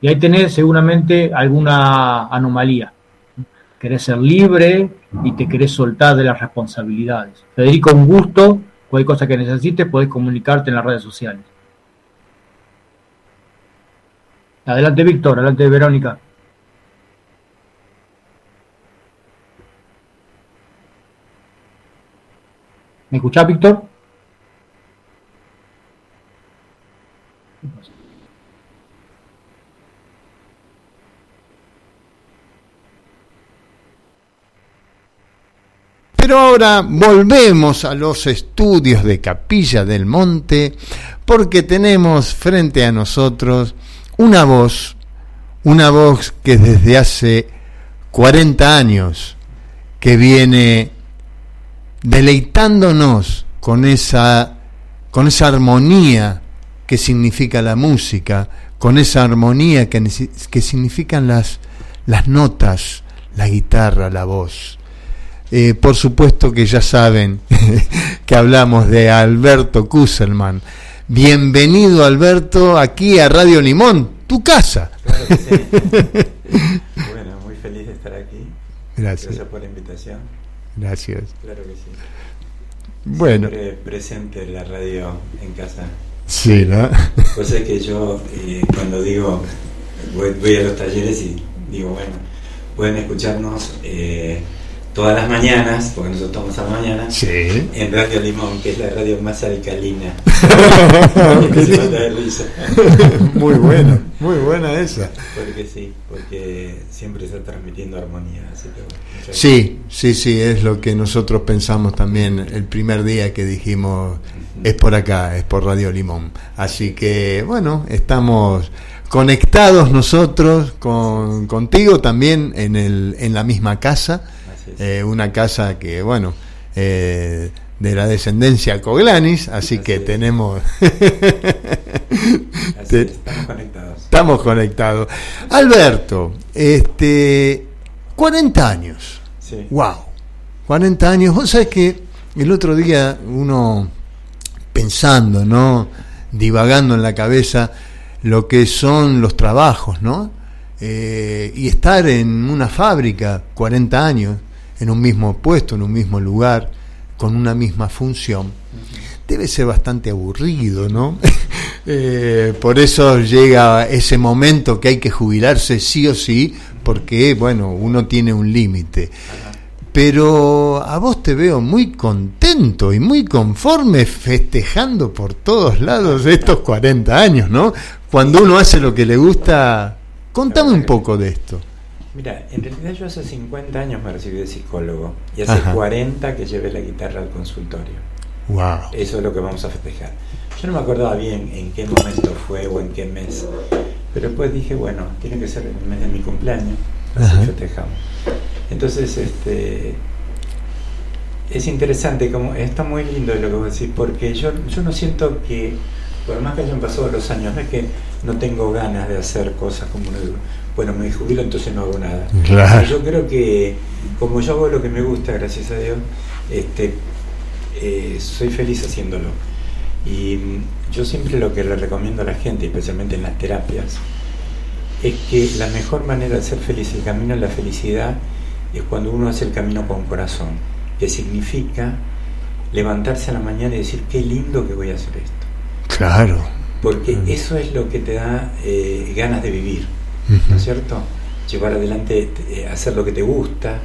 Y ahí tenés seguramente alguna anomalía. Querés ser libre y te querés soltar de las responsabilidades. Federico, un gusto. Cualquier cosa que necesites, podés comunicarte en las redes sociales. Adelante, Víctor. Adelante, Verónica. ¿Me escuchás, Víctor? Pero ahora volvemos a los estudios de Capilla del Monte porque tenemos frente a nosotros una voz, una voz que desde hace 40 años que viene deleitándonos con esa con esa armonía que significa la música, con esa armonía que, que significan las, las notas, la guitarra, la voz. Eh, por supuesto que ya saben [LAUGHS] que hablamos de Alberto Kusselman. Bienvenido Alberto aquí a Radio Limón, tu casa. Claro que sí. [LAUGHS] bueno, muy feliz de estar aquí. Gracias. Gracias por la invitación. Gracias. Claro que sí. Bueno, Siempre presente la radio en casa. sí, ¿no? [LAUGHS] Cosa que yo eh, cuando digo, voy, voy a los talleres y digo, bueno, pueden escucharnos eh, todas las mañanas, porque nosotros estamos a la mañana, Sí. en Radio Limón, que es la radio más alcalina. [LAUGHS] Muy buena, muy buena esa. Porque sí, porque siempre está transmitiendo armonía. Así que. Sí, sí, sí, es lo que nosotros pensamos también el primer día que dijimos es por acá, es por Radio Limón. Así que, bueno, estamos conectados nosotros con, contigo también en, el, en la misma casa. Eh, una casa que, bueno, eh, de la descendencia Coglanis, así, Así que es. tenemos... Así [LAUGHS] te- es, estamos conectados. Estamos conectados. Alberto, este, 40 años. Sí. Wow. 40 años. Vos sabés que el otro día uno pensando, ¿no? divagando en la cabeza lo que son los trabajos, ¿no? Eh, y estar en una fábrica 40 años, en un mismo puesto, en un mismo lugar, con una misma función, debe ser bastante aburrido, ¿no? [LAUGHS] Eh, por eso llega ese momento que hay que jubilarse sí o sí, porque, bueno, uno tiene un límite. Pero a vos te veo muy contento y muy conforme festejando por todos lados estos 40 años, ¿no? Cuando uno hace lo que le gusta, contame un poco de esto. Mira, en realidad yo hace 50 años me recibí de psicólogo y hace 40 que llevé la guitarra al consultorio. Wow. Eso es lo que vamos a festejar. Yo no me acordaba bien en qué momento fue o en qué mes, pero después dije, bueno, tiene que ser el mes de mi cumpleaños, así festejamos. Entonces, este es interesante, como está muy lindo lo que vos decís, porque yo, yo no siento que, por más que hayan pasado los años, no es que no tengo ganas de hacer cosas como uno bueno, me jubilo, entonces no hago nada. Claro. Yo creo que, como yo hago lo que me gusta, gracias a Dios, este, eh, soy feliz haciéndolo. Y mm, yo siempre lo que le recomiendo a la gente, especialmente en las terapias, es que la mejor manera de ser feliz, el camino a la felicidad, es cuando uno hace el camino con corazón, que significa levantarse a la mañana y decir, qué lindo que voy a hacer esto. Claro. Porque eso es lo que te da eh, ganas de vivir, ¿no es cierto? Llevar adelante, eh, hacer lo que te gusta,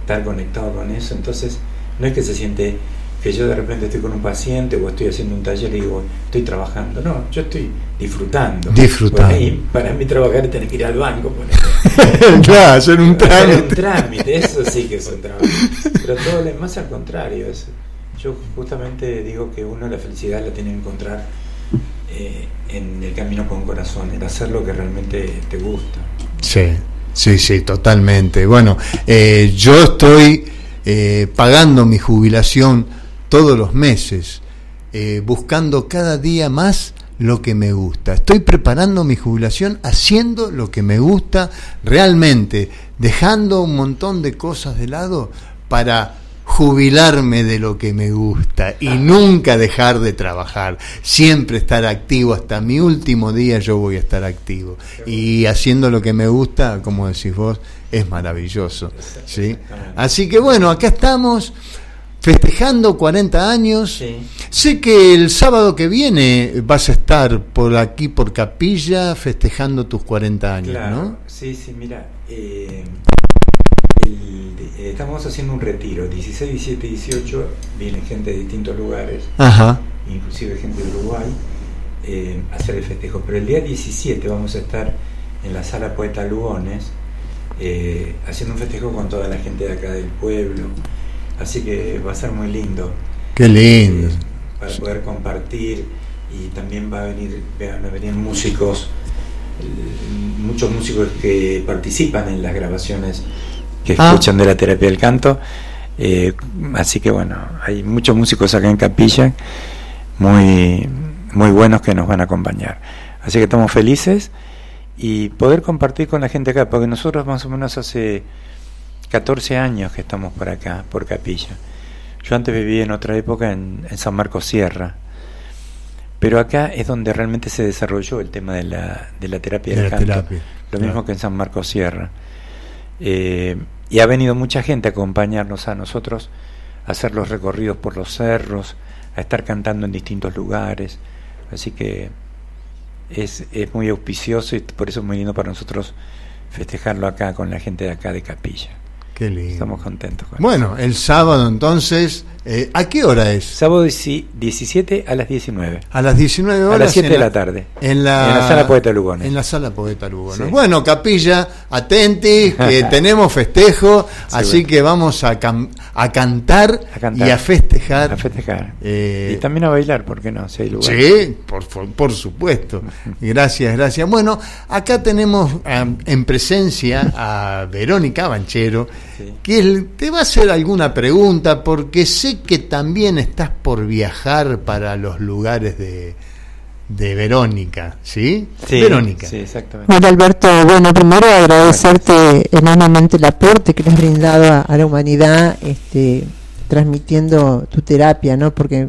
estar conectado con eso. Entonces, no es que se siente que yo de repente estoy con un paciente o estoy haciendo un taller y digo, estoy trabajando. No, yo estoy disfrutando. Disfrutando. Ahí, para mí trabajar es tener que ir al banco. [LAUGHS] claro, hacer un trámite. un trámite, eso sí que es un trámite. [LAUGHS] Pero todo lo demás al contrario. Es, yo justamente digo que uno la felicidad la tiene que encontrar eh, en el camino con corazón, en hacer lo que realmente te gusta. Sí, sí, sí, totalmente. Bueno, eh, yo estoy eh, pagando mi jubilación todos los meses, buscando cada día más lo que me gusta. Estoy preparando mi jubilación haciendo lo que me gusta realmente, dejando un montón de cosas de lado para jubilarme de lo que me gusta y nunca dejar de trabajar, siempre estar activo. Hasta mi último día yo voy a estar activo. Y haciendo lo que me gusta, como decís vos, es maravilloso, ¿sí? Así que bueno, acá estamos festejando 40 años. Sé que el sábado que viene vas a estar por aquí, por Capilla, festejando tus 40 años, Claro, ¿no? sí, sí, mira, eh, el- eh, estamos haciendo un retiro, 16, 17 y 18, vienen gente de distintos lugares, Ajá. inclusive gente de Uruguay, eh, a hacer el festejo. Pero el día 17 vamos a estar en la sala Poeta Lugones, eh, haciendo un festejo con toda la gente de acá del pueblo, así que va a ser muy lindo. Qué lindo. eh, para poder compartir y también va a venir, van a venir músicos, muchos músicos que participan en las grabaciones que Ah. escuchan de la terapia del canto. Eh, así que bueno, hay muchos músicos acá en Capilla, muy, muy buenos que nos van a acompañar. Así que estamos felices y poder compartir con la gente acá, porque nosotros más o menos hace 14 años que estamos por acá, por Capilla. Yo antes vivía en otra época en, en San Marcos Sierra, pero acá es donde realmente se desarrolló el tema de la, de la terapia De del la canto. terapia, Lo claro. mismo que en San Marcos Sierra. Eh, y ha venido mucha gente a acompañarnos a nosotros, a hacer los recorridos por los cerros, a estar cantando en distintos lugares. Así que es, es muy auspicioso y por eso es muy lindo para nosotros festejarlo acá con la gente de acá de Capilla. Qué lindo. Estamos contentos con Bueno, el sábado entonces, eh, ¿a qué hora es? Sábado dieci- 17 a las 19. A las 19 horas. A las 7 en de la tarde. En la, En la sala Poeta Lugones. En la sala Poeta Lugones. Sí. Bueno, Capilla, atenti, que [LAUGHS] tenemos festejo, así bueno. que vamos a, cam- a, cantar A cantar. y a festejar. A festejar. Eh, y también a bailar, ¿por qué no? Si hay lugar. Sí, por, por, supuesto. [LAUGHS] Gracias, gracias. Bueno, acá tenemos en presencia a Verónica Banchero, Sí. que te va a hacer alguna pregunta, porque sé que también estás por viajar para los lugares de, de Verónica, ¿sí? Sí, Verónica. Sí, exactamente. Hola Alberto, bueno, primero agradecerte enormemente el aporte que le has brindado a, a la humanidad, este, transmitiendo tu terapia, ¿no? Porque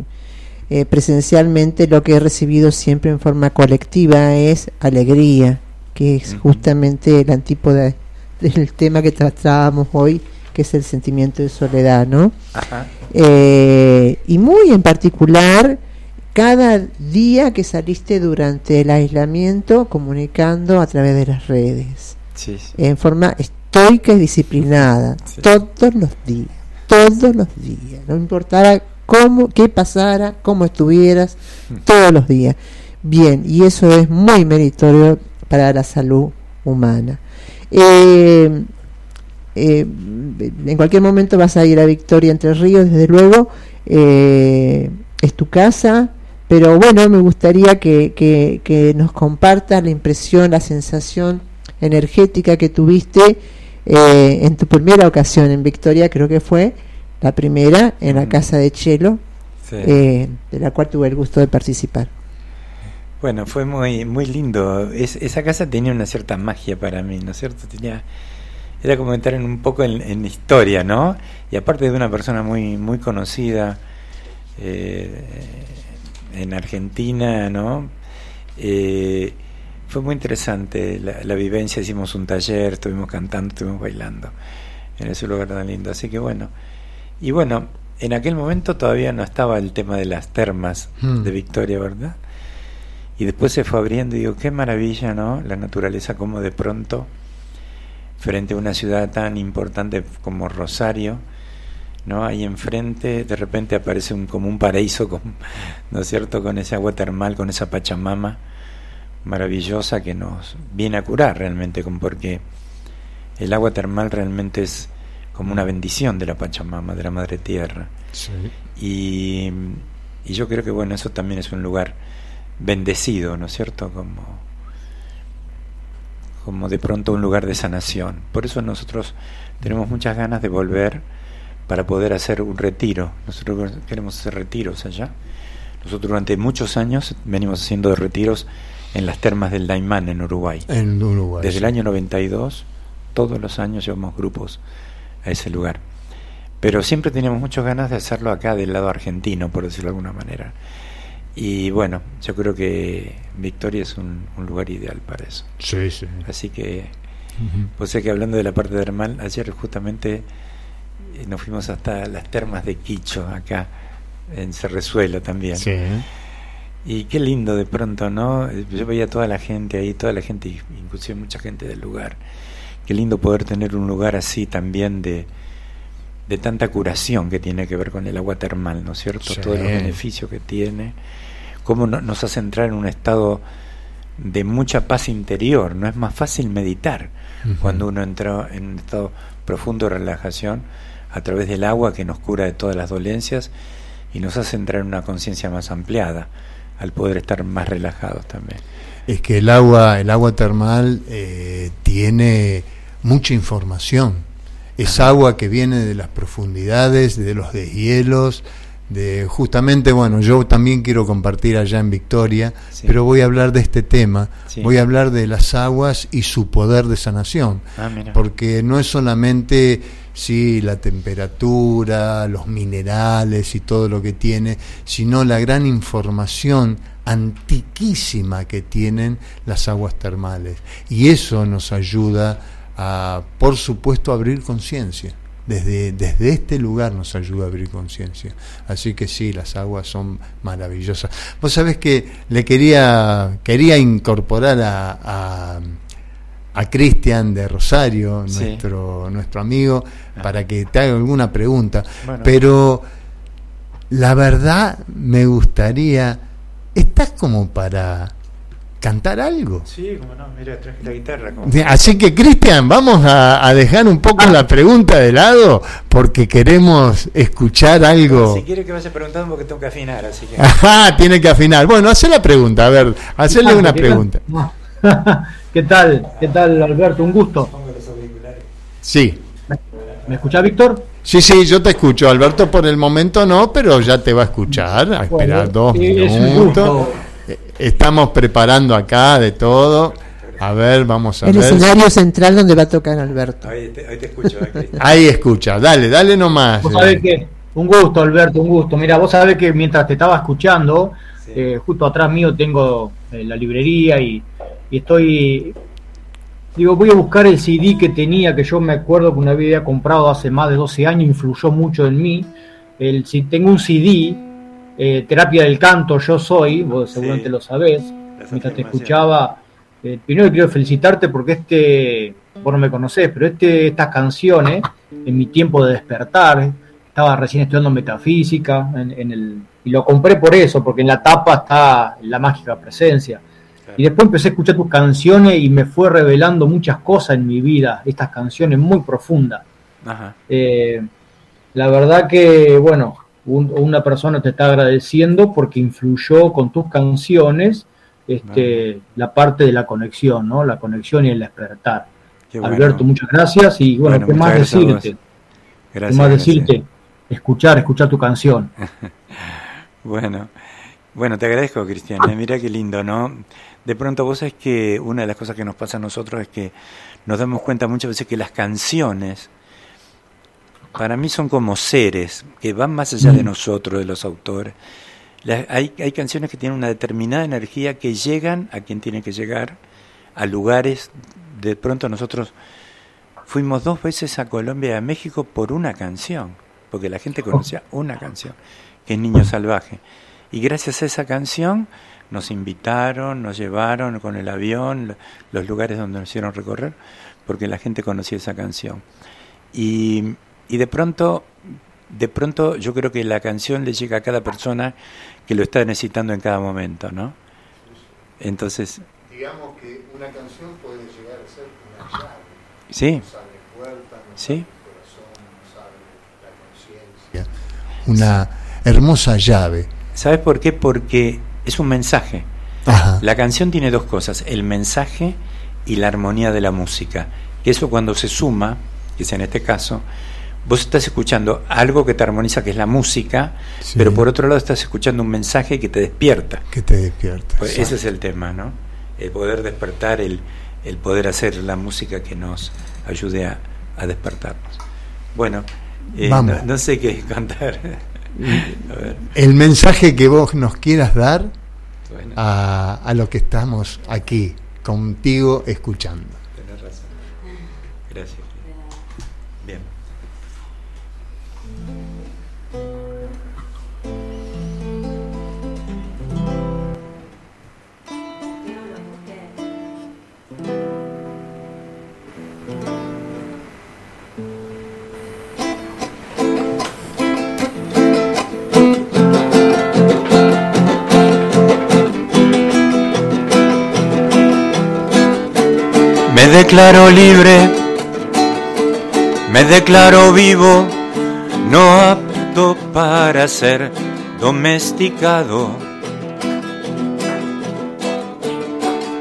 eh, presencialmente, lo que he recibido siempre en forma colectiva es alegría, que es justamente el antípoda del tema que tratábamos hoy, que es el sentimiento de soledad, ¿no? Ajá. Eh, y muy en particular, cada día que saliste durante el aislamiento comunicando a través de las redes, Sí, sí. en forma estoica y disciplinada, Sí. todos los días, todos los días, no importara cómo, qué pasara, cómo estuvieras, todos los días. Bien, y eso es muy meritorio para la salud humana. Eh, eh, en cualquier momento vas a ir a Victoria Entre Ríos, desde luego, eh, es tu casa, pero bueno, me gustaría que, que, que nos compartas la impresión, la sensación energética que tuviste eh, en tu primera ocasión en Victoria, creo que fue la primera en la casa de Chelo, Sí. eh, de la cual tuve el gusto de participar. Bueno, fue muy muy lindo. Es- esa casa tenía una cierta magia para mí, ¿no es cierto? Tenía era como entrar en un poco en, en historia, ¿no? Y aparte de una persona muy muy conocida eh, en Argentina, ¿no? Eh, fue muy interesante la, la vivencia. Hicimos un taller, estuvimos cantando, estuvimos bailando en ese lugar tan lindo. Así que bueno, y bueno, en aquel momento todavía no estaba el tema de las termas Hmm. de Victoria, ¿verdad? Y después se fue abriendo y digo, qué maravilla, ¿no? La naturaleza como de pronto, frente a una ciudad tan importante como Rosario, ¿no? Ahí enfrente de repente aparece un, como un paraíso, con, [LAUGHS] ¿no es cierto? Con ese agua termal, con esa Pachamama maravillosa que nos viene a curar realmente, con, porque el agua termal realmente es como una bendición de la Pachamama, de la Madre Tierra. Sí. Y, y yo creo que bueno, eso también es un lugar bendecido, ¿no es cierto? Como, como de pronto un lugar de sanación. Por eso nosotros tenemos muchas ganas de volver para poder hacer un retiro. Nosotros queremos hacer retiros allá. Nosotros durante muchos años venimos haciendo retiros en las termas del Daimán en Uruguay. En Uruguay. Desde sí. el año 92, todos los años llevamos grupos a ese lugar. Pero siempre teníamos muchas ganas de hacerlo acá del lado argentino, por decirlo de alguna manera. Y bueno, yo creo que Victoria es un, un lugar ideal para eso. Sí, sí. Así que, pues sé que hablando de la parte termal, ayer justamente eh, nos fuimos hasta las termas de Quicho, acá en Cerrezuelo también. Sí. Y qué lindo de pronto, ¿no? Yo veía toda la gente ahí, toda la gente, inclusive mucha gente del lugar. Qué lindo poder tener un lugar así también de, de tanta curación que tiene que ver con el agua termal, ¿no es cierto? Sí. Todos los beneficios que tiene, cómo no- nos hace entrar en un estado de mucha paz interior. No es más fácil meditar cuando uno entra en un estado profundo de relajación a través del agua que nos cura de todas las dolencias y nos hace entrar en una conciencia más ampliada al poder estar más relajados también. Es que el agua, el agua termal eh, tiene mucha información. Es agua que viene de las profundidades, de los deshielos, de justamente, bueno, yo también quiero compartir allá en Victoria, Sí. pero voy a hablar de este tema, Sí. voy a hablar de las aguas y su poder de sanación, Ah, porque no es solamente sí la temperatura, los minerales y todo lo que tiene, sino la gran información antiquísima que tienen las aguas termales. Y eso nos ayuda a, por supuesto, a abrir conciencia. Desde, desde este lugar nos ayuda a abrir conciencia. Así que sí, las aguas son maravillosas. Vos sabés que le quería, quería incorporar a, a, a Cristian de Rosario, Sí. nuestro, nuestro amigo, para que te haga alguna pregunta. Bueno. Pero la verdad me gustaría, ¿estás como para cantar algo? Sí, como no, mira, traje la guitarra. como- Así que, Cristian, vamos a, a dejar un poco la pregunta de lado porque queremos escuchar algo. Si quiere que vaya preguntando porque tengo que afinar, así que... Ajá, [LAUGHS] tiene que afinar. Bueno, hace la pregunta, a ver, hacerle una ¿Qué tal? pregunta. [LAUGHS] ¿Qué tal? ¿Qué tal, Alberto? Un gusto. Sí, ¿Me escuchás, Víctor? sí, sí, yo te escucho. Alberto por el momento no, pero ya te va a escuchar. A esperar Bueno, dos minutos. Estamos preparando acá de todo. A ver, vamos a El ver. escenario central donde va a tocar Alberto. Ahí te, ahí te escucho. ahí escucha, dale, dale nomás. Vos eh. sabés que, Un gusto, Alberto, un gusto. Mira, vos sabés que mientras te estaba escuchando, eh, justo atrás mío tengo eh, la librería y, y estoy Digo, voy a buscar el CD que tenía, que yo me acuerdo que una había comprado hace más de 12 años, influyó mucho en mí. El, si tengo un CD, eh, Terapia del Canto, Yo Soy, vos seguramente lo sabés, mientras te escuchaba. Eh, primero quiero felicitarte porque este, vos no me conocés, pero este, estas canciones, en mi tiempo de despertar, estaba recién estudiando metafísica, en, en el, y lo compré por eso, porque en la tapa está la mágica presencia. Y después empecé a escuchar tus canciones y me fue revelando muchas cosas en mi vida, estas canciones muy profundas. Ajá. Eh, la verdad que, bueno, un- una persona te está agradeciendo porque influyó con tus canciones este, la parte de la conexión, ¿no? La conexión y el despertar. Qué bueno. Alberto, muchas gracias y bueno, Bueno, ¿qué más gracias decirte? ¿Qué Gracias, más gracias. decirte? Escuchar, escuchar tu canción. [LAUGHS] Bueno, bueno, te agradezco, Cristiana. Mira qué lindo, ¿no? De pronto vos sabés que una de las cosas que nos pasa a nosotros es que nos damos cuenta muchas veces que las canciones para mí son como seres que van más allá de Mm. nosotros, de los autores. La- hay, hay canciones que tienen una determinada energía que llegan a quien tiene que llegar, a lugares. De pronto nosotros fuimos dos veces a Colombia y a México por una canción, porque la gente conocía una canción, que es Niño Salvaje. Y gracias a esa canción nos invitaron, nos llevaron con el avión, lo- los lugares donde nos hicieron recorrer, porque la gente conocía esa canción. Y, y de pronto, de pronto yo creo que la canción le llega a cada persona que lo está necesitando en cada momento, ¿no? Entonces, Digamos que una canción puede llegar a ser una llave. sí, Nos abre puertas, nos Sí. corazón, la. Una hermosa llave. ¿sabes por qué? Porque es un mensaje. Ajá. La canción tiene dos cosas, el mensaje y la armonía de la música. Que eso cuando se suma, que es en este caso, vos estás escuchando algo que te armoniza, que es la música, Sí. pero por otro lado estás escuchando un mensaje que te despierta. Que te despierta. Pues ese es el tema, ¿no? El poder despertar, el, el poder hacer la música que nos ayude a, a despertarnos. Bueno, eh, Vamos. no, no sé qué [LAUGHS] a ver, El mensaje que vos nos quieras dar bueno, a, a lo que estamos aquí contigo escuchando. Me declaro libre, me declaro vivo, no apto para ser domesticado.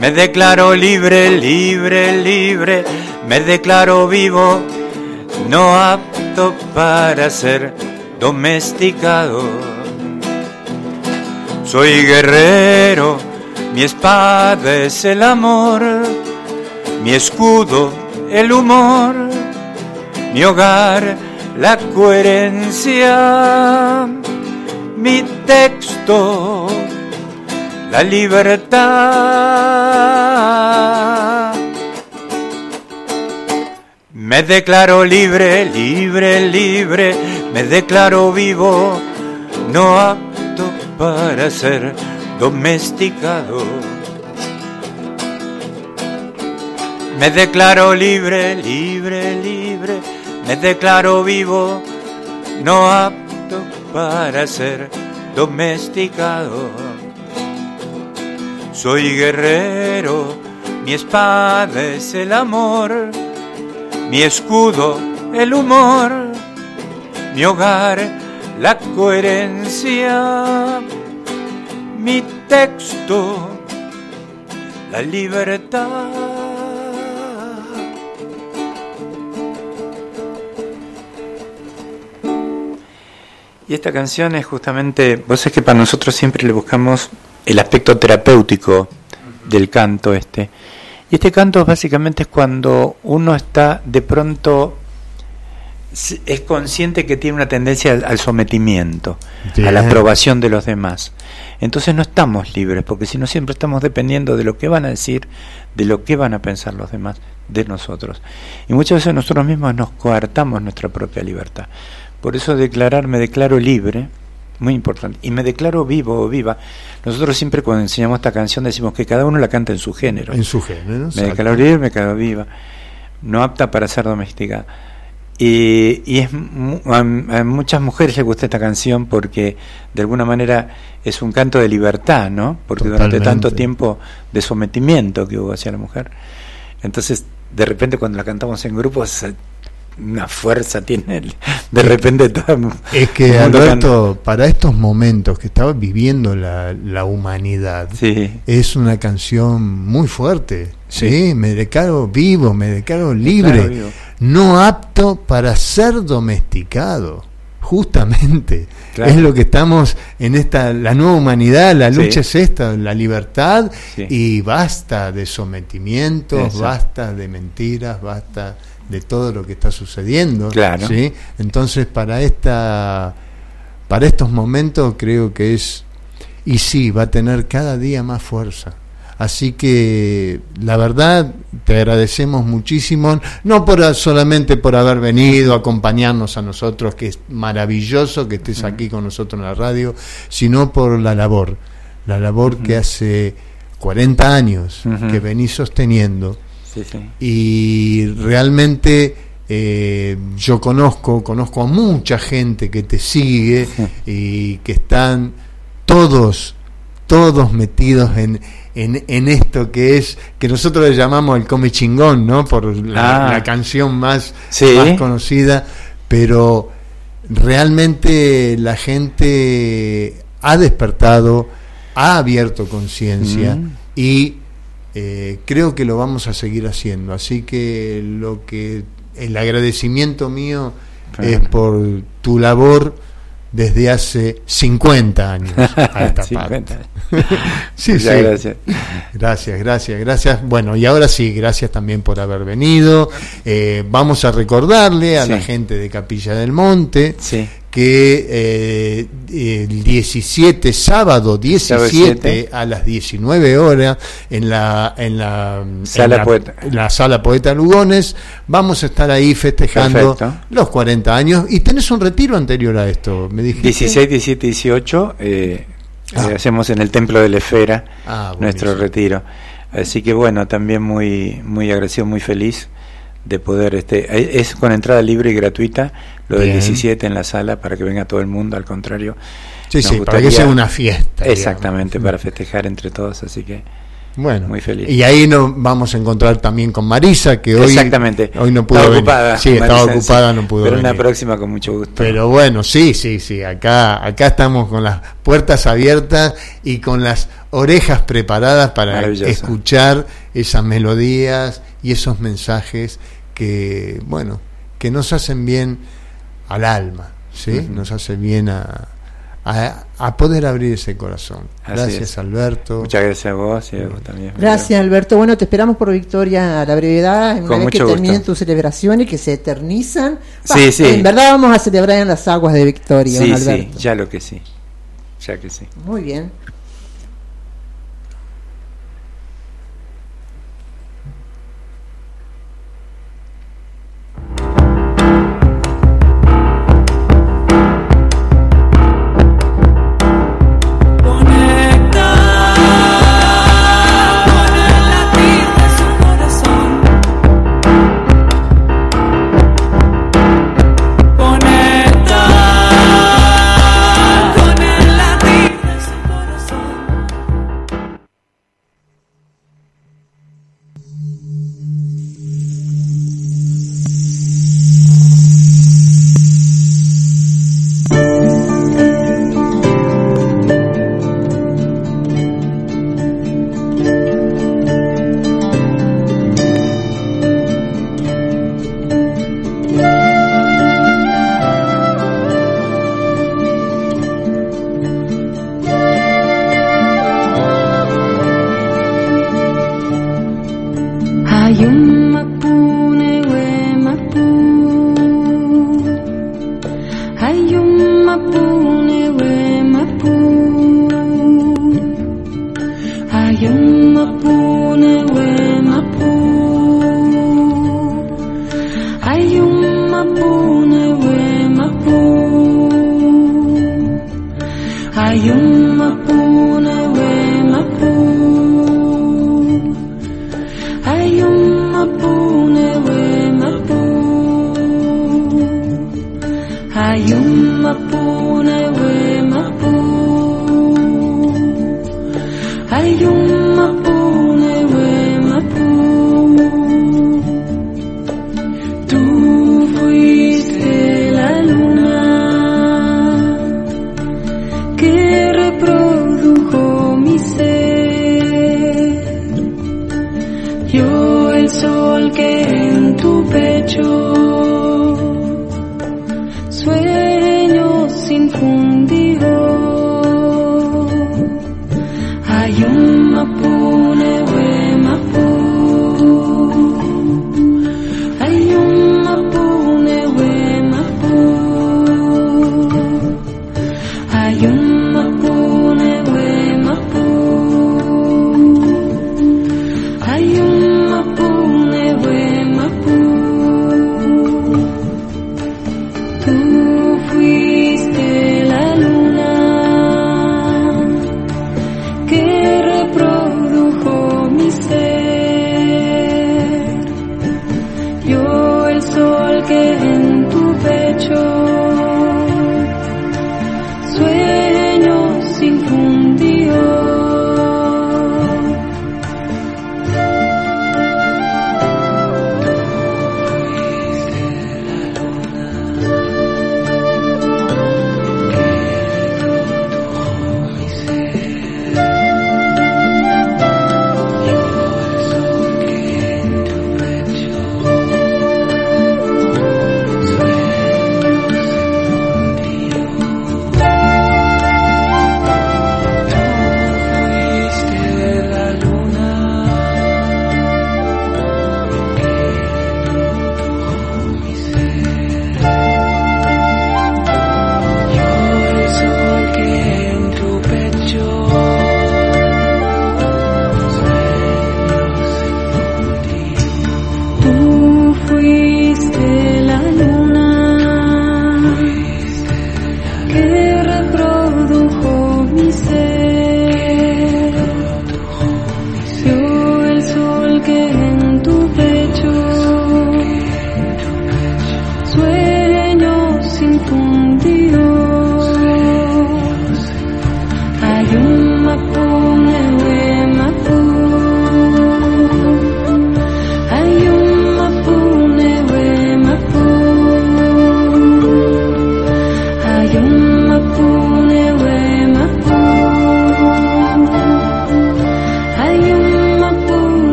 Me declaro libre, libre, libre, me declaro vivo, no apto para ser domesticado. Soy guerrero, mi espada es el amor, mi escudo el humor, mi hogar la coherencia, mi texto la libertad. Me declaro libre, libre, libre, me declaro vivo, no apto para ser domesticado. Me declaro libre, libre, libre, me declaro vivo, no apto para ser domesticado. Soy guerrero, mi espada es el amor, mi escudo el humor, mi hogar la coherencia, mi texto la libertad. Y esta canción es justamente, vos sabés que para nosotros siempre le buscamos el aspecto terapéutico del canto este. Y este canto básicamente es cuando uno está de pronto es consciente que tiene una tendencia al, al sometimiento, Bien. a la aprobación de los demás. Entonces no estamos libres, porque si no siempre estamos dependiendo de lo que van a decir, de lo que van a pensar los demás de nosotros. Y muchas veces nosotros mismos nos coartamos nuestra propia libertad. Por eso declarar, me declaro libre, muy importante, y me declaro vivo o viva. Nosotros siempre cuando enseñamos esta canción decimos que cada uno la canta en su género. En su género. Me exacto. declaro libre, me declaro viva, no apta para ser domesticada. Y, y es a, a muchas mujeres les gusta esta canción porque de alguna manera es un canto de libertad, ¿no? Porque durante Totalmente. tanto tiempo de sometimiento que hubo hacia la mujer. Entonces, de repente cuando la cantamos en grupo, una fuerza tiene el- de repente Es que Alberto, para estos momentos que estaba viviendo la, la humanidad. Sí, es una canción muy fuerte. Sí, Sí. me declaro vivo, me declaro libre, Claro, no apto para ser domesticado. Justamente, Claro. es lo que estamos en esta, la nueva humanidad, la Sí. lucha es esta, la libertad y basta de sometimientos, Exacto. basta de mentiras, basta de todo lo que está sucediendo. Claro. ¿sí? Entonces, para esta, para estos momentos creo que es y sí, va a tener cada día más fuerza. Así que la verdad te agradecemos muchísimo, no por solamente por haber venido a acompañarnos a nosotros, que es maravilloso que estés aquí con nosotros en la radio, sino por la labor, la labor que hace 40 años que venís sosteniendo sí, sí. y realmente eh, yo conozco, conozco a mucha gente que te sigue [LAUGHS] y que están todos, todos metidos en, en, en esto que es, que nosotros le llamamos el come chingón, ¿no? Por la, Ah. la canción más, Sí. más conocida, pero realmente la gente ha despertado, ha abierto conciencia Mm. y eh, creo que lo vamos a seguir haciendo. Así que lo que el agradecimiento mío es por tu labor desde hace 50 años a [LAUGHS] esta 50. parte. [LAUGHS] sí, Muchas sí. gracias. Gracias, gracias, gracias. Bueno, y ahora sí, gracias también por haber venido. Eh, vamos a recordarle a Sí. la gente de Capilla del Monte Sí. Que eh, el 17, sábado 17 17. a las 19 horas en la en la en Sala la- Poeta. la sala Poeta Lugones vamos a estar ahí festejando Perfecto. los 40 años y tenés un retiro anterior a esto, me dijiste. 16, 17, 18 eh, Ah. eh, hacemos en el Templo de la Esfera Ah, nuestro retiro. Así que bueno, también muy muy agradecido, muy feliz de poder este es con entrada libre y gratuita lo del Bien. 17 en la sala para que venga todo el mundo, al contrario. Sí, sí, para que sea una fiesta. Exactamente, digamos. para festejar entre todos, así que Bueno, Muy feliz. Y ahí nos vamos a encontrar también con Marisa, que hoy, Exactamente. hoy no pudo Estaba venir. ocupada. Sí, estaba ocupada, sí. no pudo Pero venir. una próxima con mucho gusto. Pero bueno, sí, sí, sí, acá, acá estamos con las puertas abiertas y con las orejas preparadas para escuchar esas melodías y esos mensajes que, bueno, que nos hacen bien al alma, ¿sí? Nos hace bien a, a, a poder abrir ese corazón. Así Gracias, es. Alberto. Muchas gracias a vos y a vos también. Gracias, Alberto. Bueno, te esperamos por Victoria a la brevedad. Una Con vez que mucho terminen gusto. tus celebraciones, que se eternizan. Sí, sí. En verdad vamos a celebrar en las aguas de Victoria, Sí, don sí, Alberto. ya lo que sí. Ya que sí. Muy bien.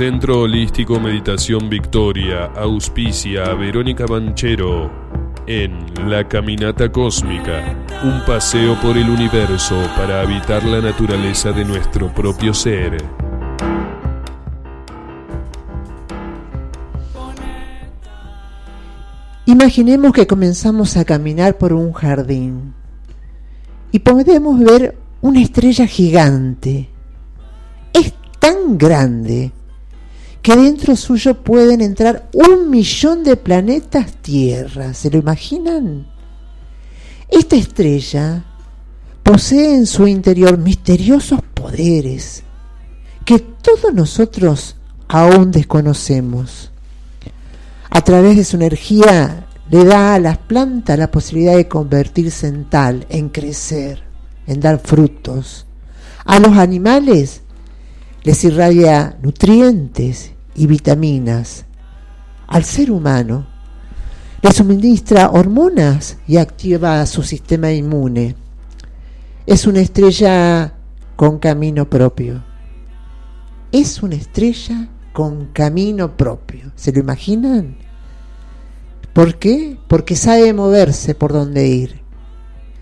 Centro Holístico Meditación Victoria auspicia a Verónica Banchero en La Caminata Cósmica, un paseo por el universo para habitar la naturaleza de nuestro propio ser. Imaginemos que comenzamos a caminar por un jardín y podemos ver una estrella gigante. Es tan grande que dentro suyo pueden entrar un millón de planetas Tierra. ¿Se lo imaginan? Esta estrella posee en su interior misteriosos poderes que todos nosotros aún desconocemos. A través de su energía le da a las plantas la posibilidad de convertirse en tal, en crecer, en dar frutos. A los animales les irradia nutrientes y vitaminas. Al ser humano le suministra hormonas y activa su sistema inmune. Es una estrella con camino propio. Es una estrella con camino propio. ¿Se lo imaginan? ¿Por qué? Porque sabe moverse por donde ir.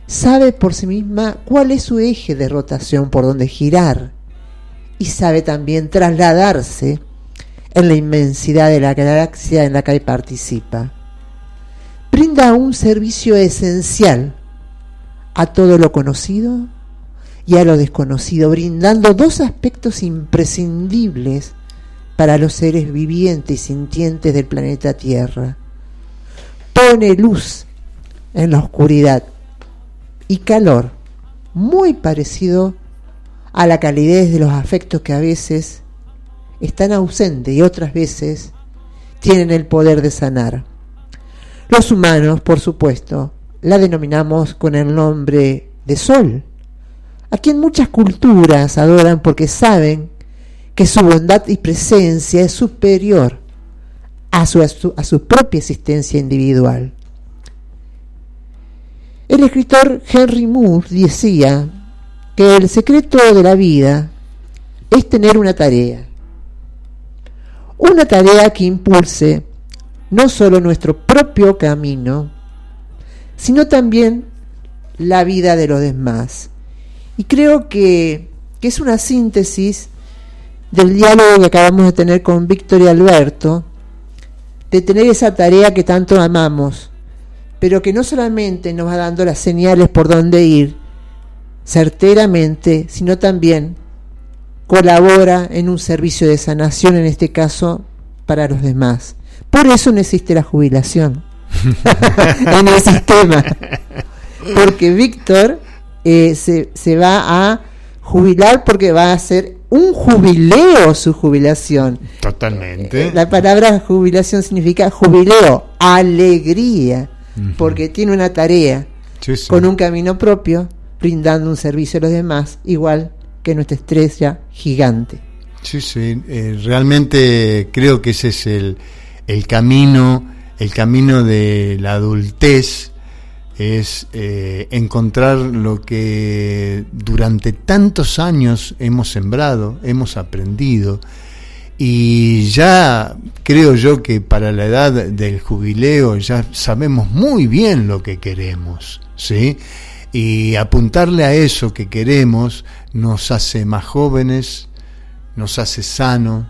Sabe por sí misma cuál es su eje de rotación, por donde girar. Y sabe también trasladarse en la inmensidad de la galaxia en la que participa. Brinda un servicio esencial a todo lo conocido y a lo desconocido, brindando dos aspectos imprescindibles para los seres vivientes y sintientes del planeta Tierra. Pone luz en la oscuridad y calor, muy parecido a la calidez de los afectos que a veces están ausentes y otras veces tienen el poder de sanar. Los humanos, por supuesto, la denominamos con el nombre de Sol, a quien muchas culturas adoran porque saben que su bondad y presencia es superior a su, a su, propia existencia individual. El escritor Henry Moore decía que el secreto de la vida es tener una tarea, una tarea que impulse no solo nuestro propio camino, sino también la vida de los demás. Y creo que, que es una síntesis del diálogo que acabamos de tener con Víctor y Alberto, de tener esa tarea que tanto amamos, pero que no solamente nos va dando las señales por dónde ir, certeramente, sino también colabora en un servicio de sanación, en este caso, para los demás. Por eso no existe la jubilación [LAUGHS] en el sistema. Porque Víctor eh, se, se va a jubilar porque va a ser un jubileo su jubilación. Totalmente. Eh, la palabra jubilación significa jubileo, alegría, porque tiene una tarea Sí, sí. con un camino propio, brindando un servicio a los demás, igual que nuestra estrella gigante. Sí, sí, eh, realmente creo que ese es el, el camino, el camino de la adultez, es eh, encontrar lo que durante tantos años hemos sembrado, hemos aprendido, y ya creo yo que para la edad del jubileo ya sabemos muy bien lo que queremos, ¿sí? Y apuntarle a eso que queremos nos hace más jóvenes, nos hace sano,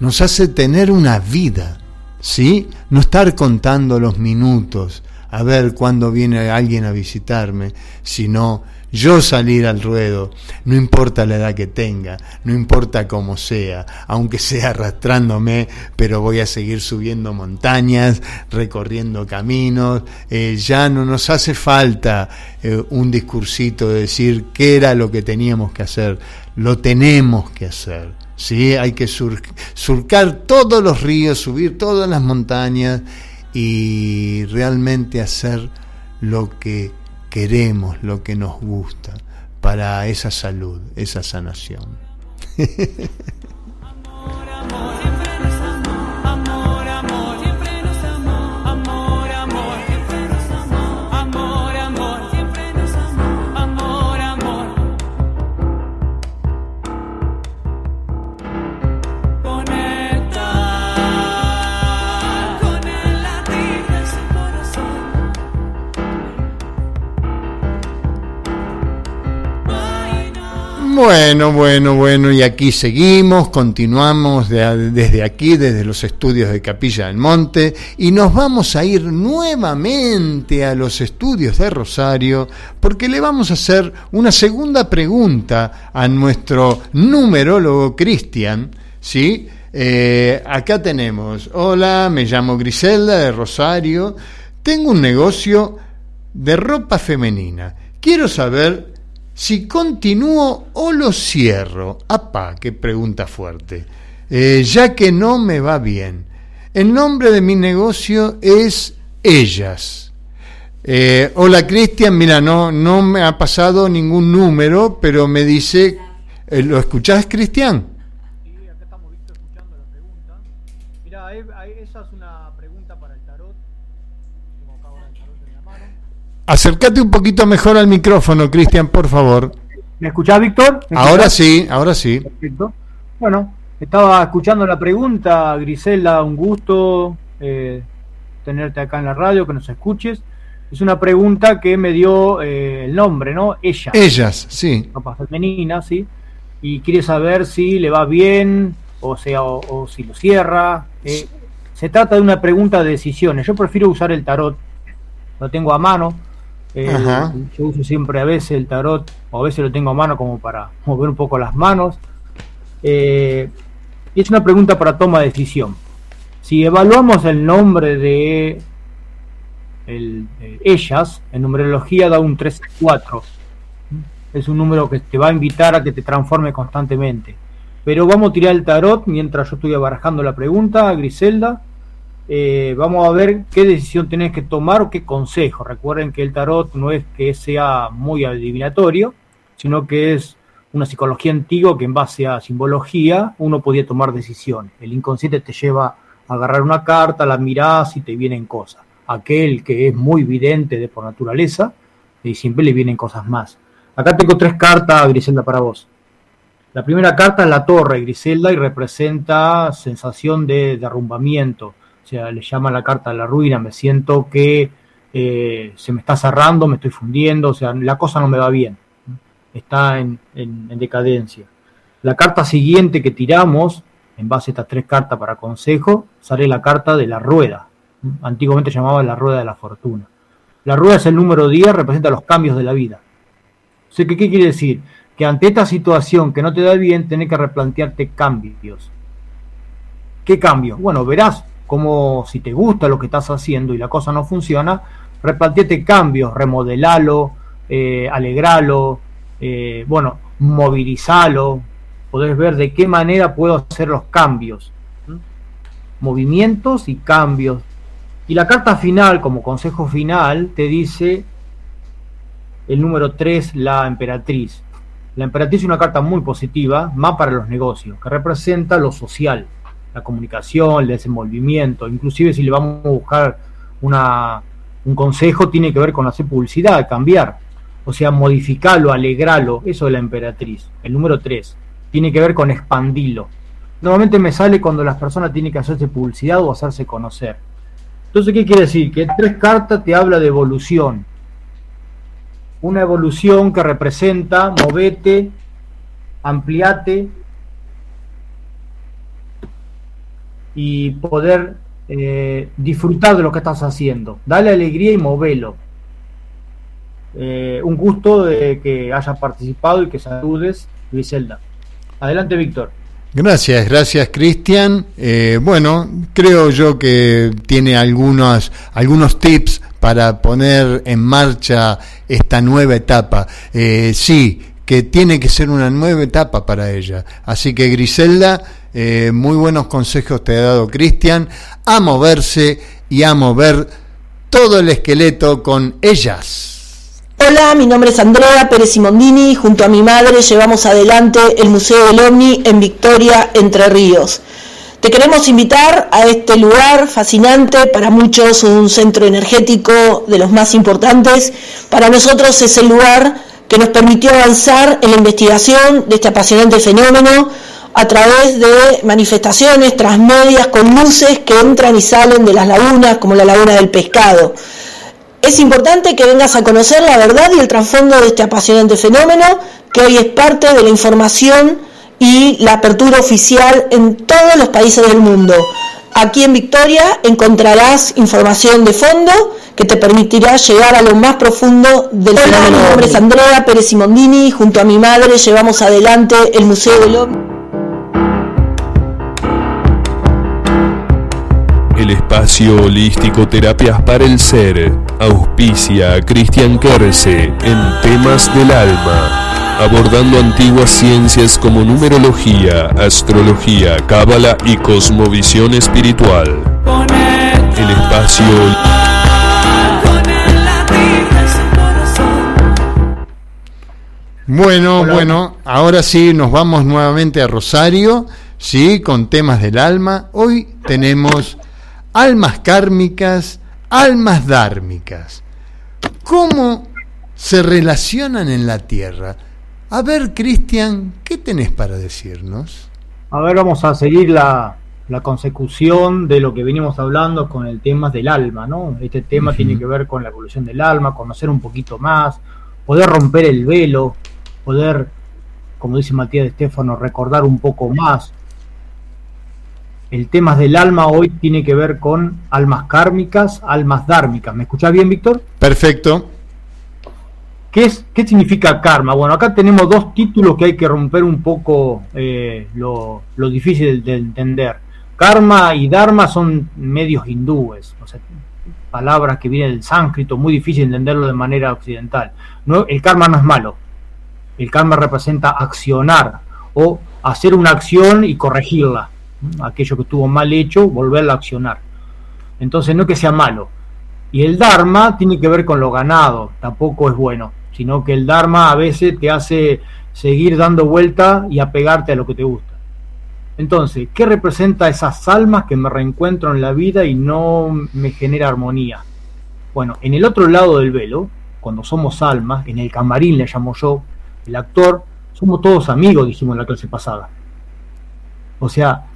nos hace tener una vida, ¿sí? No estar contando los minutos, a ver cuándo viene alguien a visitarme, sino yo salir al ruedo, no importa la edad que tenga, no importa cómo sea, aunque sea arrastrándome, pero voy a seguir subiendo montañas, recorriendo caminos, eh, ya no nos hace falta eh, un discursito de decir qué era lo que teníamos que hacer, lo tenemos que hacer. ¿sí? Hay que sur surcar todos los ríos, subir todas las montañas y realmente hacer lo que queremos, lo que nos gusta para esa salud, esa sanación. [LAUGHS] Bueno, bueno, bueno, y aquí seguimos, continuamos de- desde aquí, desde los estudios de Capilla del Monte, y nos vamos a ir nuevamente a los estudios de Rosario, porque le vamos a hacer una segunda pregunta a nuestro numerólogo Cristian, ¿sí? Eh, acá tenemos, hola, me llamo Griselda de Rosario, tengo un negocio de ropa femenina. Quiero saber si continúo o lo cierro. Apá, qué pregunta fuerte. Eh, ya que no me va bien. El nombre de mi negocio es Ellas. Eh, hola Cristian, mira, no, no me ha pasado ningún número, pero me dice, eh, ¿lo escuchás Cristian? Sí, acá estamos Víctor escuchando la pregunta. Mira, esa es una pregunta para el tarot Acércate un poquito mejor al micrófono, Cristian, por favor. ¿Me escuchás, Víctor? ¿Me Ahora escuchás? sí, ahora sí. Perfecto. Bueno, estaba escuchando la pregunta, Griselda, un gusto eh, tenerte acá en la radio, que nos escuches. Es una pregunta que me dio eh, el nombre, ¿no? Ella. Ellas, sí. Ropa femenina, sí. Y quiere saber si le va bien, o sea, o, o si lo cierra. Eh, se trata de una pregunta de decisiones. Yo prefiero usar el tarot. Lo tengo a mano. Eh, yo uso siempre a veces el tarot, o a veces lo tengo a mano como para mover un poco las manos. Eh, y es una pregunta para toma de decisión. Si evaluamos el nombre de el- de ellas, en numerología da un 3-4. Es un número que te va a invitar a que te transforme constantemente. Pero vamos a tirar el tarot mientras yo estoy barajando la pregunta, Griselda. Eh, vamos a ver qué decisión tenés que tomar o qué consejo. Recuerden que el tarot no es que sea muy adivinatorio, sino que es una psicología antigua que en base a simbología uno podía tomar decisiones. El inconsciente te lleva a agarrar una carta, la mirás y te vienen cosas. Aquel que es muy vidente de por naturaleza, y siempre le vienen cosas más. Acá tengo tres cartas, Griselda, para vos. La primera carta es la torre, Griselda, y representa sensación de derrumbamiento. Sea, le llama la carta de la ruina. Me siento que eh, se me está cerrando, me estoy fundiendo, o sea, la cosa no me va bien. Está en, en- en decadencia. La carta siguiente que tiramos, en base a estas tres cartas para consejo, sale la carta de la rueda. Antiguamente llamaba la rueda de la fortuna. La rueda es el número 10, representa los cambios de la vida. O sea, ¿qué, qué quiere decir? Que ante esta situación que no te da bien, tenés que replantearte cambios. ¿Qué cambios? Bueno, verás como si te gusta lo que estás haciendo y la cosa no funciona, replanteate cambios, remodelalo, eh, alegralo, eh, bueno, movilizalo, podés ver de qué manera puedo hacer los cambios. Movimientos y cambios. Y la carta final, como consejo final, te dice el número 3, la emperatriz. La emperatriz es una carta muy positiva, más para los negocios, que representa lo social, la comunicación, el desenvolvimiento. Inclusive si le vamos a buscar una, un consejo, tiene que ver con hacer publicidad, cambiar. O sea, modificarlo, alegrarlo. Eso es la emperatriz. El número 3. Tiene que ver con expandirlo. Normalmente me sale cuando las personas tienen que hacerse publicidad o hacerse conocer. Entonces, ¿qué quiere decir? Que tres cartas te habla de evolución. Una evolución que representa movete, ampliate y poder eh, disfrutar de lo que estás haciendo. Dale alegría y movelo. Eh, un gusto de que hayas participado y que saludes, Griselda. Adelante, Víctor. Gracias, gracias Cristian. Eh, bueno, creo yo que tiene algunos, algunos tips para poner en marcha esta nueva etapa. Sí, que tiene que ser una nueva etapa para ella. Así que Griselda, eh, muy buenos consejos te ha dado Cristian, a moverse y a mover todo el esqueleto con ellas. Hola, mi nombre es Andrea Pérez Simondini. Junto a mi madre llevamos adelante el Museo del OVNI en Victoria, Entre Ríos. Te queremos invitar a este lugar fascinante, para muchos un centro energético de los más importantes. Para nosotros es el lugar que nos permitió avanzar en la investigación de este apasionante fenómeno a través de manifestaciones transmedias con luces que entran y salen de las lagunas, como la laguna del pescado. Es importante que vengas a conocer la verdad y el trasfondo de este apasionante fenómeno, que hoy es parte de la información y la apertura oficial en todos los países del mundo. Aquí en Victoria encontrarás información de fondo que te permitirá llegar a lo más profundo del Hola, fenómeno. Mi nombre es. Andrea Pérez Simondini, junto a mi madre llevamos adelante el Museo del OVNI. Espacio holístico Terapias para el Ser auspicia a Cristian Kerse en temas del alma, abordando antiguas ciencias como numerología, astrología, cábala y cosmovisión espiritual. El espacio Bueno, bueno, ahora sí nos vamos nuevamente a Rosario, sí, con temas del alma. Hoy tenemos almas kármicas almas dármicas. ¿Cómo se relacionan en la Tierra? A ver, Cristian, ¿qué tenés para decirnos? A ver, vamos a seguir la, la consecución de lo que venimos hablando con el tema del alma, ¿no? Este tema tiene que ver con la evolución del alma, conocer un poquito más, poder romper el velo, poder, como dice Matías de Estefano, recordar un poco más. El tema del alma hoy tiene que ver con almas kármicas, almas dármicas. ¿Me escuchás bien, Víctor? Perfecto. ¿Qué, es, ¿Qué significa karma? Bueno, acá tenemos dos títulos que hay que romper un poco eh, lo, lo difícil de entender. Karma y dharma son medios hindúes, o sea, palabras que vienen del sánscrito, muy difícil entenderlo de manera occidental. No, el karma no es malo. El karma representa accionar o hacer una acción y corregirla. ¿M? Aquello que estuvo mal hecho, volverla a accionar. Entonces, no que sea malo. Y el Dharma tiene que ver con lo ganado, tampoco es bueno, sino que el Dharma a veces te hace seguir dando vuelta y apegarte a lo que te gusta. Entonces, ¿qué representa esas almas que me reencuentro en la vida y no me genera armonía? Bueno, en el otro lado del velo, cuando somos almas, en el camarín le llamo yo, el actor, somos todos amigos, dijimos en la clase pasada. O sea,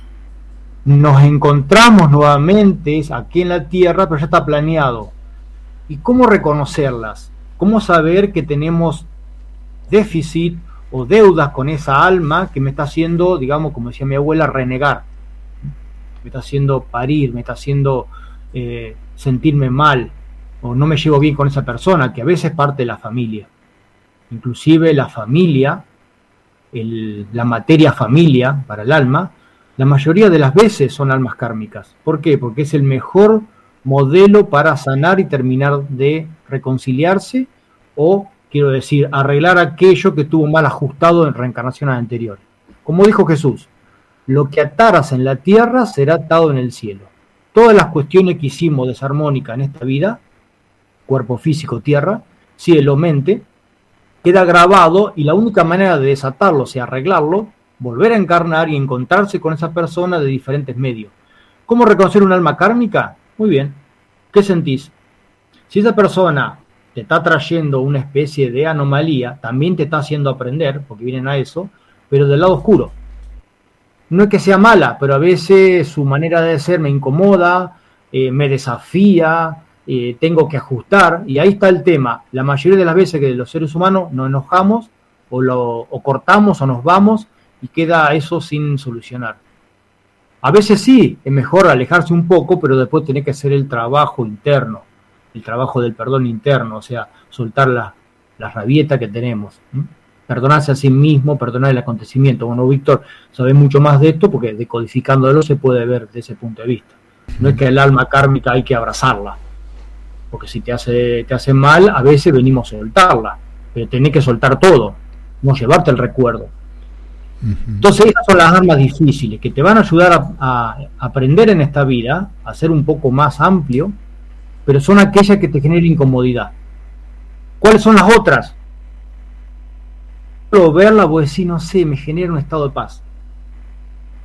nos encontramos nuevamente aquí en la Tierra, pero ya está planeado. ¿Y cómo reconocerlas? ¿Cómo saber que tenemos déficit o deudas con esa alma que me está haciendo, digamos, como decía mi abuela, renegar? Me está haciendo parir, me está haciendo eh, sentirme mal, o no me llevo bien con esa persona, que a veces es parte de la familia. Inclusive la familia, la materia familia para el alma, la mayoría de las veces son almas kármicas. ¿Por qué? Porque es el mejor modelo para sanar y terminar de reconciliarse o, quiero decir, arreglar aquello que estuvo mal ajustado en reencarnaciones anteriores. Como dijo Jesús, lo que ataras en la tierra será atado en el cielo. Todas las cuestiones que hicimos desarmónicas en esta vida, cuerpo físico, tierra, cielo, mente, queda grabado y la única manera de desatarlo, o sea, arreglarlo, volver a encarnar y encontrarse con esa persona de diferentes medios. ¿Cómo reconocer un alma kármica? Muy bien. ¿Qué sentís? Si esa persona te está trayendo una especie de anomalía, también te está haciendo aprender, porque vienen a eso, pero del lado oscuro. No es que sea mala, pero a veces su manera de ser me incomoda, eh, me desafía, eh, tengo que ajustar, y ahí está el tema. La mayoría de las veces que los seres humanos nos enojamos o, lo, o cortamos o nos vamos y queda eso sin solucionar. A veces sí, es mejor alejarse un poco, pero después tener que hacer el trabajo interno, el trabajo del perdón interno, o sea, soltar la, la que tenemos. Perdonarse a sí mismo, perdonar el acontecimiento. Bueno, Víctor sabe mucho más de esto porque decodificándolo se puede ver desde ese punto de vista. No es que el alma kármica hay que abrazarla, porque si te hace, te hace mal, a veces venimos a soltarla, pero tenés que soltar todo, no llevarte el recuerdo. Entonces esas son las armas difíciles que te van a ayudar a, aprender en esta vida, a ser un poco más amplio, pero son aquellas que te generan incomodidad. ¿Cuáles son las otras? Verla, vos decís, no sé, me genera un estado de paz.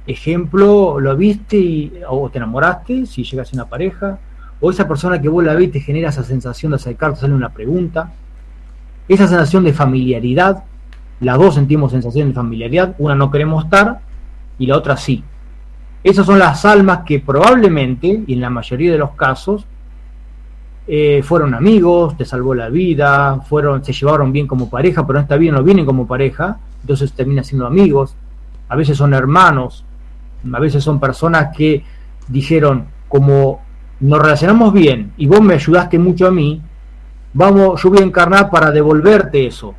Ejemplo, lo viste y, o te enamoraste, si llegas a una pareja, o esa persona que vos la ves te genera esa sensación de acercarte, sale una pregunta, esa sensación de familiaridad, las dos sentimos sensación de familiaridad, una no queremos estar y la otra sí. Esas son las almas que probablemente, y en la mayoría de los casos, eh, fueron amigos, te salvó la vida, fueron, se llevaron bien como pareja, pero en esta vida no vienen como pareja, entonces terminan siendo amigos, a veces son hermanos, a veces son personas que dijeron, como nos relacionamos bien y vos me ayudaste mucho a mí, vamos, yo voy a encarnar para devolverte eso.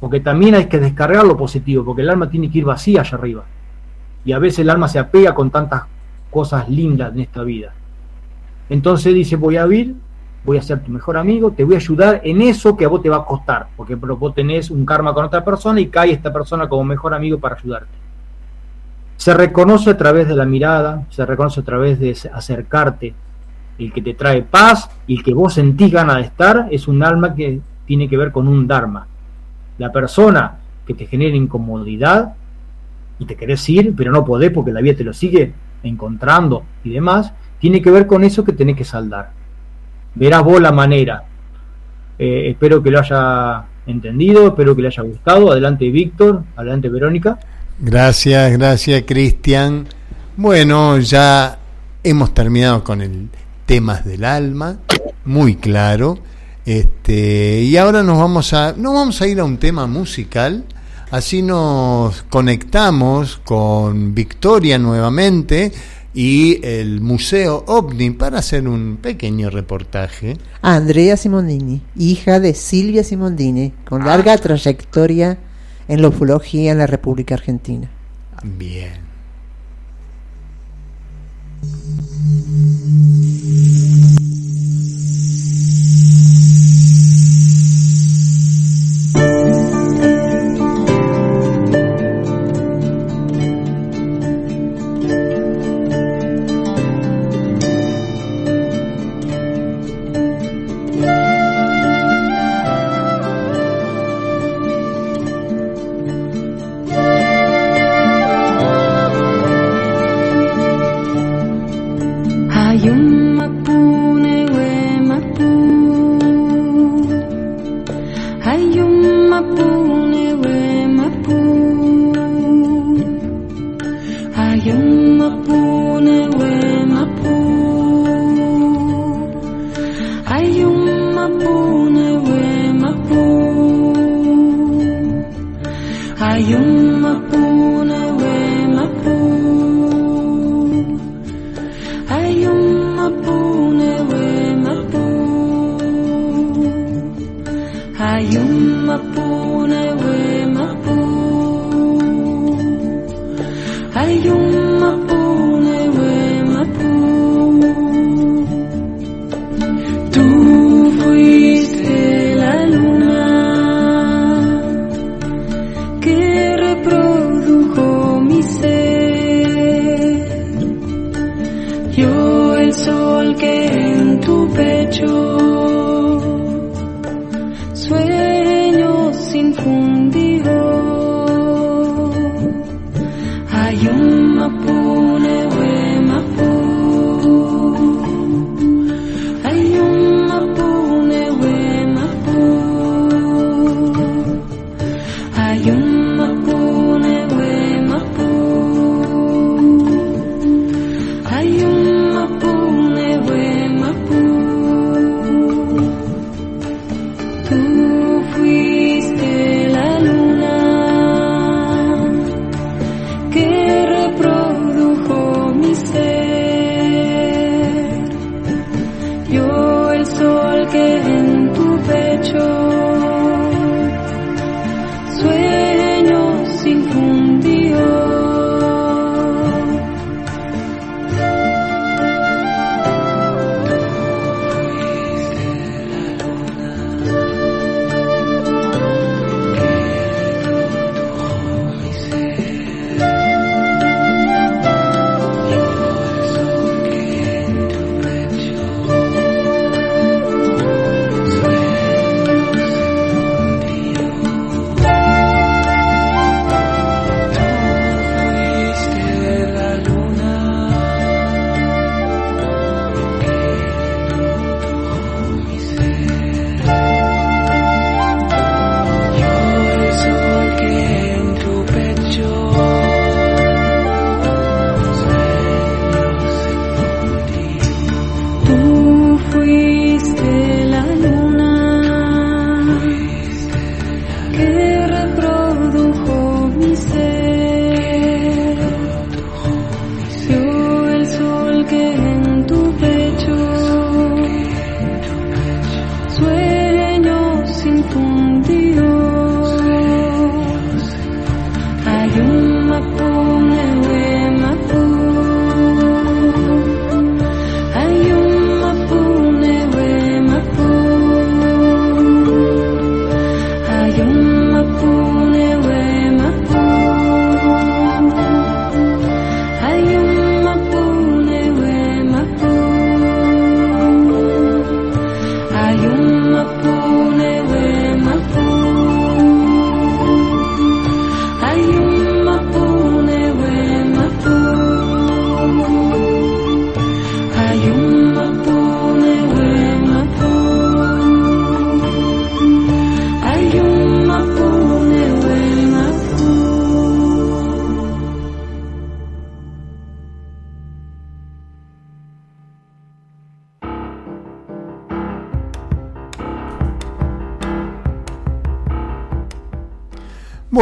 Porque también hay que descargar lo positivo, porque el alma tiene que ir vacía allá arriba. Y a veces el alma se apega con tantas cosas lindas en esta vida. Entonces dice, voy a ir, voy a ser tu mejor amigo, te voy a ayudar en eso que a vos te va a costar, porque vos tenés un karma con otra persona y cae esta persona como mejor amigo para ayudarte. Se reconoce a través de la mirada, se reconoce a través de acercarte. El que te trae paz y el que vos sentís ganas de estar es un alma que tiene que ver con un dharma. La persona que te genera incomodidad y te querés ir, pero no podés porque la vida te lo sigue encontrando y demás, tiene que ver con eso que tenés que saldar. verás vos la manera. Eh, espero que lo haya entendido, espero que le haya gustado. Adelante Víctor, adelante Verónica. Gracias, gracias Cristian. Bueno, ya hemos terminado con el temas del alma, muy claro. Este, y ahora nos vamos a nos vamos a ir a un tema musical, así nos conectamos con Victoria nuevamente y el Museo OVNI para hacer un pequeño reportaje. Andrea Simondini, hija de Silvia Simondini, con larga trayectoria en la ufología en la República Argentina. Bien.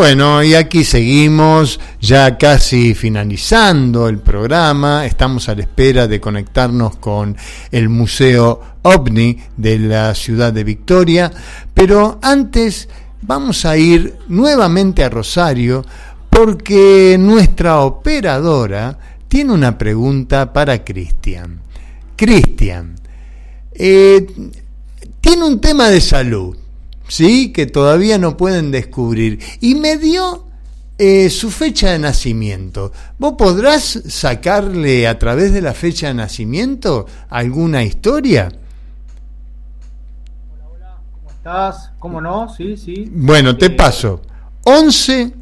Bueno, y aquí seguimos, ya casi finalizando el programa, estamos a la espera de conectarnos con el Museo OVNI de la ciudad de Victoria, pero antes vamos a ir nuevamente a Rosario porque nuestra operadora tiene una pregunta para Cristian. Cristian, eh, tiene un tema de salud ¿sí? que todavía no pueden descubrir. Y me dio eh, su fecha de nacimiento. ¿Vos podrás sacarle a través de la fecha de nacimiento alguna historia? Hola, hola, ¿cómo estás? ¿Cómo no? Sí, sí. Bueno, te Eh, paso. 11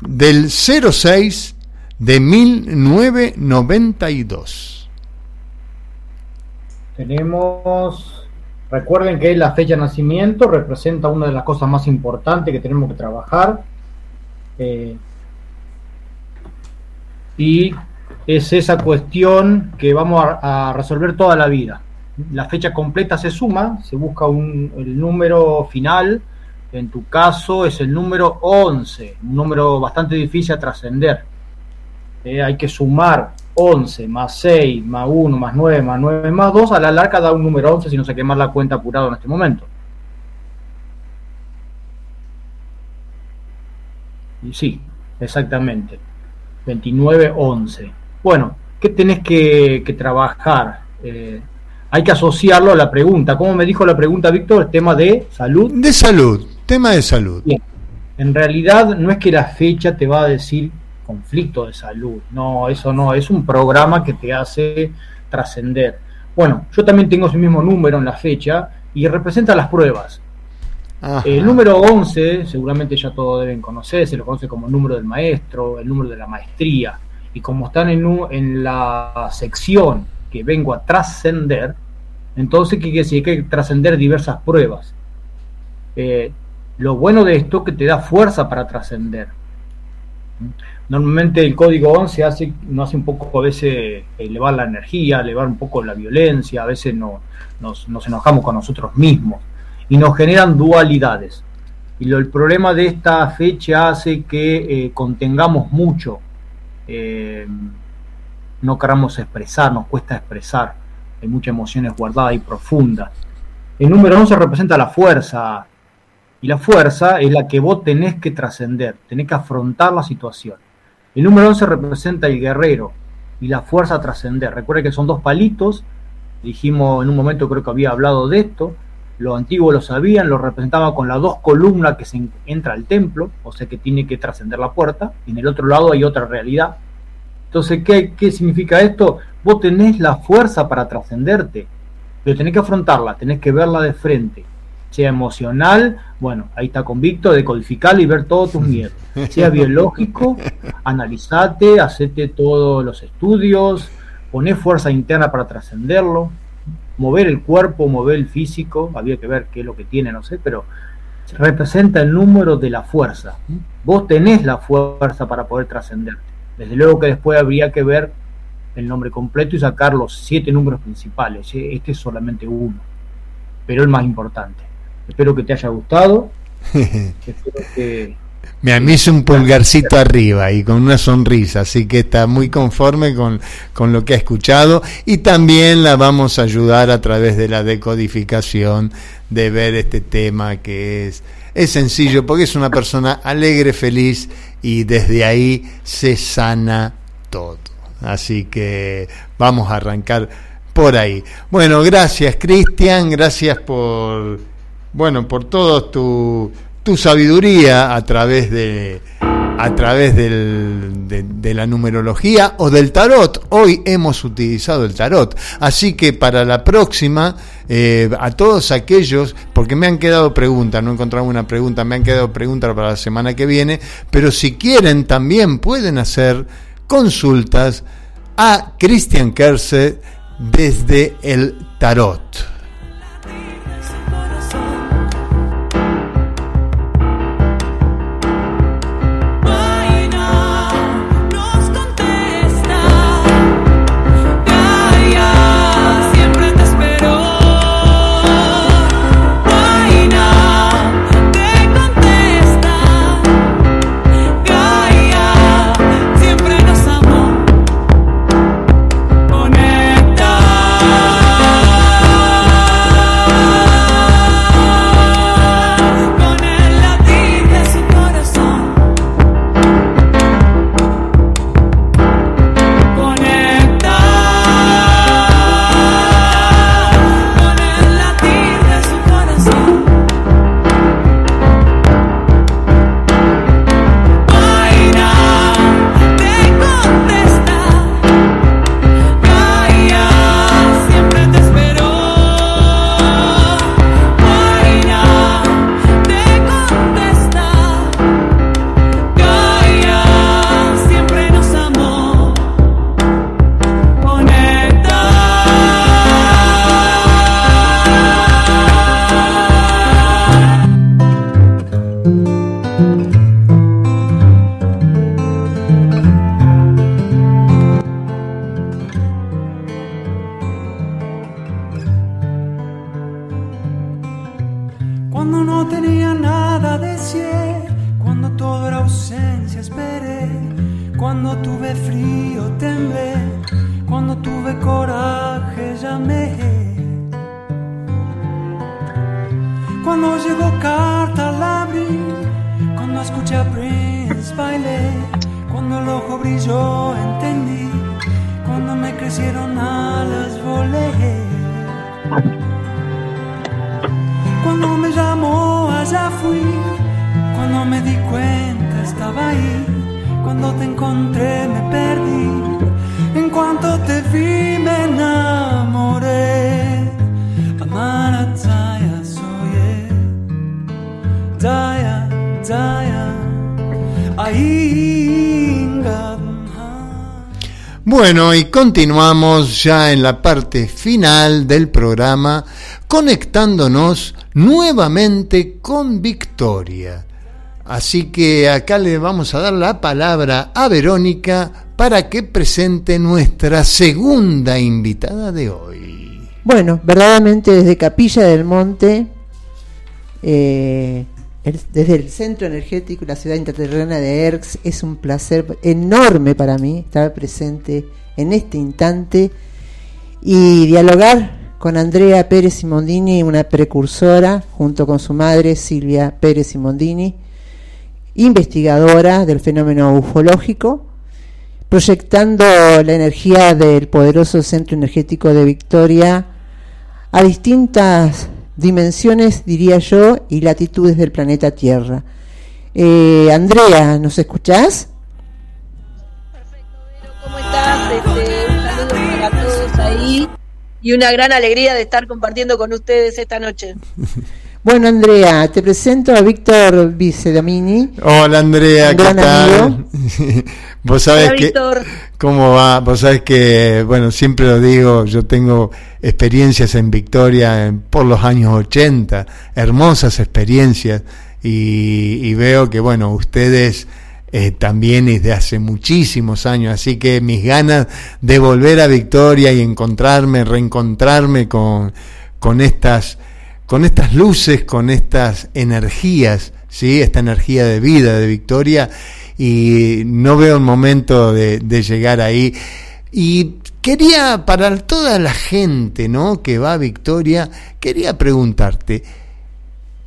del 06 de 1992. Tenemos, recuerden que la fecha de nacimiento representa una de las cosas más importantes que tenemos que trabajar. eh, y es esa cuestión que vamos a, resolver toda la vida. La fecha completa se suma, se busca un, el número final, en tu caso es el número 11, un número bastante difícil a trascender. Eh, hay que sumar 11 más 6 más 1 más 9 más 9 más 2, a la larga da un número 11 si no se quemar la cuenta apurado en este momento. Y sí, exactamente. 29-11. Bueno, ¿qué tenés que, que trabajar? Eh, hay que asociarlo a la pregunta. ¿Cómo me dijo la pregunta, Víctor? El tema de salud. De salud, tema de salud. Bien. En realidad no es que la fecha te va a decir conflicto de salud. No, eso no. Es un programa que te hace trascender. Bueno, yo también tengo ese mismo número en la fecha y representa las pruebas. Ajá. El número 11, seguramente ya todos deben conocer, se lo conoce como el número del maestro, el número de la maestría. Y como están en, en la sección que vengo a trascender, entonces ¿qué quiere decir? Hay que trascender diversas pruebas. Eh, lo bueno de esto es que te da fuerza para trascender. Normalmente el código 11 hace, nos hace un poco a veces elevar la energía, elevar un poco la violencia, a veces no, nos, nos enojamos con nosotros mismos y nos generan dualidades. Y lo, el problema de esta fecha hace que eh, contengamos mucho, eh, no queramos expresar, nos cuesta expresar, hay muchas emociones guardadas y profundas. El número 11 representa la fuerza, y la fuerza es la que vos tenés que trascender, tenés que afrontar la situación. El número 11 representa el guerrero y la fuerza a trascender. Recuerda que son dos palitos, dijimos en un momento creo que había hablado de esto, los antiguos lo sabían, lo representaba con las dos columnas que se en- entra al templo, o sea que tiene que trascender la puerta, y en el otro lado hay otra realidad. Entonces, ¿qué, qué significa esto? Vos tenés la fuerza para trascenderte, pero tenés que afrontarla, tenés que verla de frente. Sea emocional, bueno, ahí está convicto, decodificarla y ver todos tus miedos. Sea biológico, [LAUGHS] analizate, hacete todos los estudios, poné fuerza interna para trascenderlo, mover el cuerpo, mover el físico, había que ver qué es lo que tiene, no sé, pero representa el número de la fuerza. Vos tenés la fuerza para poder trascenderte. Desde luego que después habría que ver el nombre completo y sacar los siete números principales. Este es solamente uno, pero el más importante. Espero que te haya gustado. [LAUGHS] Espero que Me hizo un pulgarcito arriba y con una sonrisa, así que está muy conforme con, con lo que ha escuchado y también la vamos a ayudar a través de la decodificación de ver este tema que es, es sencillo porque es una persona alegre, feliz y desde ahí se sana todo. Así que vamos a arrancar por ahí. Bueno, gracias Cristian, gracias por bueno, por toda tu, tu sabiduría a través de a través del, de, la numerología o del tarot. Hoy hemos utilizado el tarot. Así que para la próxima, eh, a todos aquellos, porque me han quedado preguntas, no he encontrado una pregunta, me han quedado preguntas para la semana que viene, pero si quieren también pueden hacer consultas a Christian Kerse desde el tarot. Cuando me llamó allá fui, cuando me di cuenta estaba ahí, cuando te encontré me perdí, en cuanto te vi me enamoré. Bueno, y continuamos ya en la parte final del programa, conectándonos nuevamente con Victoria. Así que acá le vamos a dar la palabra a Verónica para que presente nuestra segunda invitada de hoy. Bueno, verdaderamente desde Capilla del Monte, eh, desde el Centro Energético la Ciudad Interterrena de ERX, es un placer enorme para mí estar presente en este instante y dialogar con Andrea Pérez Simondini, una precursora, junto con su madre Silvia Pérez Simondini, investigadora del fenómeno ufológico, proyectando la energía del poderoso centro energético de Victoria a distintas dimensiones, diría yo, y latitudes del planeta Tierra. Eh, Andrea, ¿nos escuchás? ¿Cómo estás? Este, un saludo para todos ahí y una gran alegría de estar compartiendo con ustedes esta noche. [LAUGHS] Bueno, Andrea, te presento a Víctor Vicedomini. Hola Andrea, Un ¿qué gran tal? amigo. [LAUGHS] Vos sabés Hola, que Víctor. cómo va, vos sabés que bueno, siempre lo digo, yo tengo experiencias en Victoria en- por los años 80, hermosas experiencias y, y veo que bueno, ustedes eh, también desde hace muchísimos años, así que mis ganas de volver a Victoria y encontrarme, reencontrarme con, con estas con estas luces, con estas energías, ¿sí? esta energía de vida de Victoria, y no veo el momento de, de llegar ahí. Y quería, para toda la gente ¿no? que va a Victoria, quería preguntarte,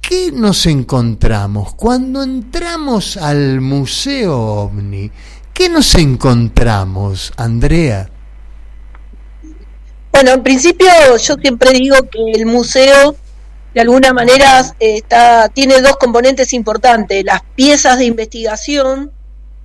¿qué nos encontramos cuando entramos al Museo OVNI? ¿Qué nos encontramos, Andrea? Bueno, en principio yo siempre digo que el museo de alguna manera eh, está, tiene dos componentes importantes, las piezas de investigación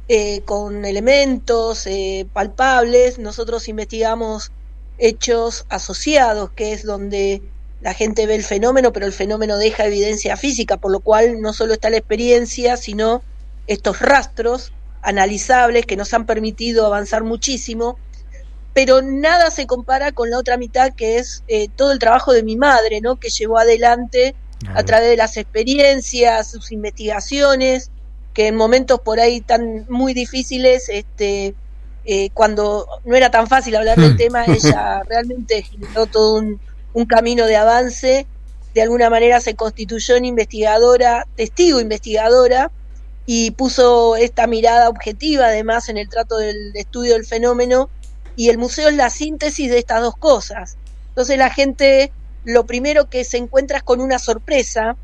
eh, con elementos eh, palpables, nosotros investigamos hechos asociados, que es donde la gente ve el fenómeno, pero el fenómeno deja evidencia física, por lo cual no solo está la experiencia, sino estos rastros analizables que nos han permitido avanzar muchísimo pero nada se compara con la otra mitad que es eh, todo el trabajo de mi madre, ¿no? Que llevó adelante a través de las experiencias, sus investigaciones, que en momentos por ahí tan muy difíciles, este, eh, cuando no era tan fácil hablar del tema, ella [LAUGHS] realmente generó todo un, un camino de avance. De alguna manera se constituyó en investigadora, testigo investigadora, y puso esta mirada objetiva además en el trato del estudio del fenómeno y el museo es la síntesis de estas dos cosas. Entonces la gente lo primero que se encuentra es con una sorpresa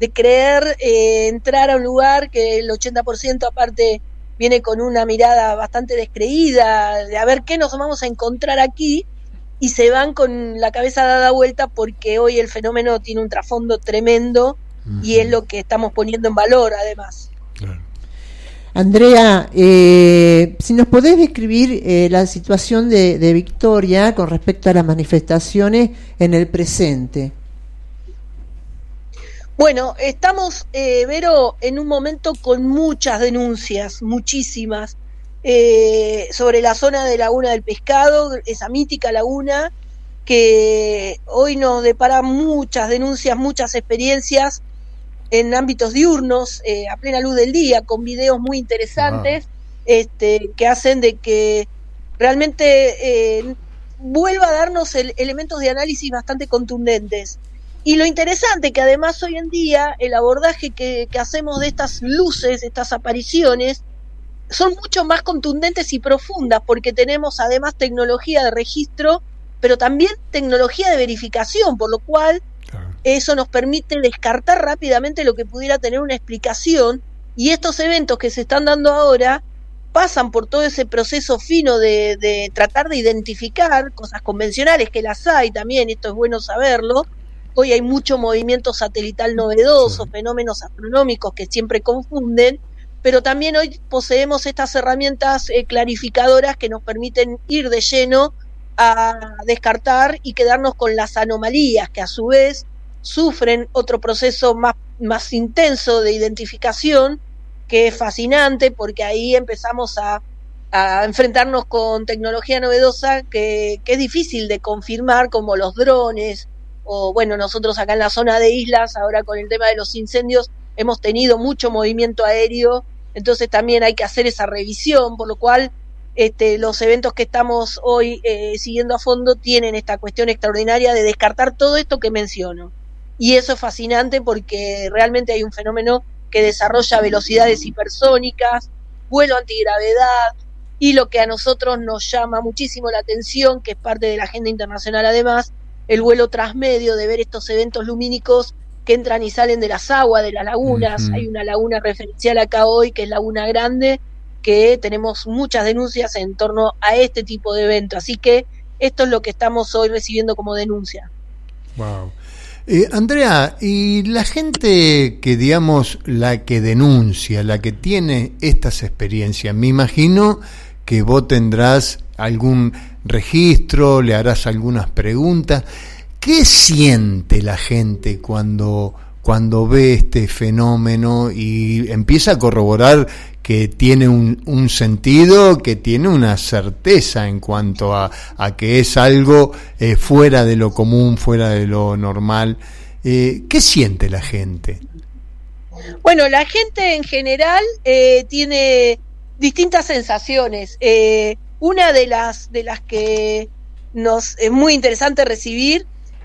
de creer eh, entrar a un lugar que el 80% aparte viene con una mirada bastante descreída, de a ver qué nos vamos a encontrar aquí, y se van con la cabeza dada vuelta porque hoy el fenómeno tiene un trasfondo tremendo y es lo que estamos poniendo en valor además. Andrea, eh, si nos podés describir eh, la situación de, de Victoria con respecto a las manifestaciones en el presente. Bueno, estamos, eh, Vero, en un momento con muchas denuncias, muchísimas, eh, sobre la zona de Laguna del Pescado, esa mítica laguna, que hoy nos depara muchas denuncias, muchas experiencias en ámbitos diurnos, eh, a plena luz del día, con videos muy interesantes, este, que hacen de que realmente eh, vuelva a darnos el- elementos de análisis bastante contundentes. y lo interesante que además hoy en día el abordaje que, que hacemos de estas luces, estas apariciones, son mucho más contundentes y profundas porque tenemos además tecnología de registro, pero también tecnología de verificación, por lo cual eso nos permite descartar rápidamente lo que pudiera tener una explicación y estos eventos que se están dando ahora pasan por todo ese proceso fino de, de tratar de identificar cosas convencionales, que las hay también, esto es bueno saberlo. Hoy hay mucho movimiento satelital novedoso, fenómenos astronómicos que siempre confunden, pero también hoy poseemos estas herramientas eh, clarificadoras que nos permiten ir de lleno a descartar y quedarnos con las anomalías que a su vez sufren otro proceso más, más intenso de identificación que es fascinante porque ahí empezamos a, a enfrentarnos con tecnología novedosa que, que, es difícil de confirmar como los drones o bueno nosotros acá en la zona de islas ahora con el tema de los incendios hemos tenido mucho movimiento aéreo entonces también hay que hacer esa revisión por lo cual este, los eventos que estamos hoy eh, siguiendo a fondo tienen esta cuestión extraordinaria de descartar todo esto que menciono. Y eso es fascinante porque realmente hay un fenómeno que desarrolla velocidades hipersónicas, vuelo antigravedad y lo que a nosotros nos llama muchísimo la atención, que es parte de la agenda internacional además, el vuelo transmedio de ver estos eventos lumínicos que entran y salen de las aguas, de las lagunas. Uh -huh. Hay una laguna referencial acá hoy que es Laguna Grande, que tenemos muchas denuncias en torno a este tipo de evento. Así que esto es lo que estamos hoy recibiendo como denuncia. Wow. Eh, Andrea, y la gente que, digamos, la que denuncia, la que tiene estas experiencias, me imagino que vos tendrás algún registro, le harás algunas preguntas. ¿Qué siente la gente cuando, cuando ve este fenómeno y empieza a corroborar que tiene un, un, sentido, que tiene una certeza en cuanto a, a que es algo eh, fuera de lo común, fuera de lo normal. Eh, ¿Qué siente la gente? Bueno, la gente en general eh, tiene distintas sensaciones. Eh, una de las, de las que nos es muy interesante recibir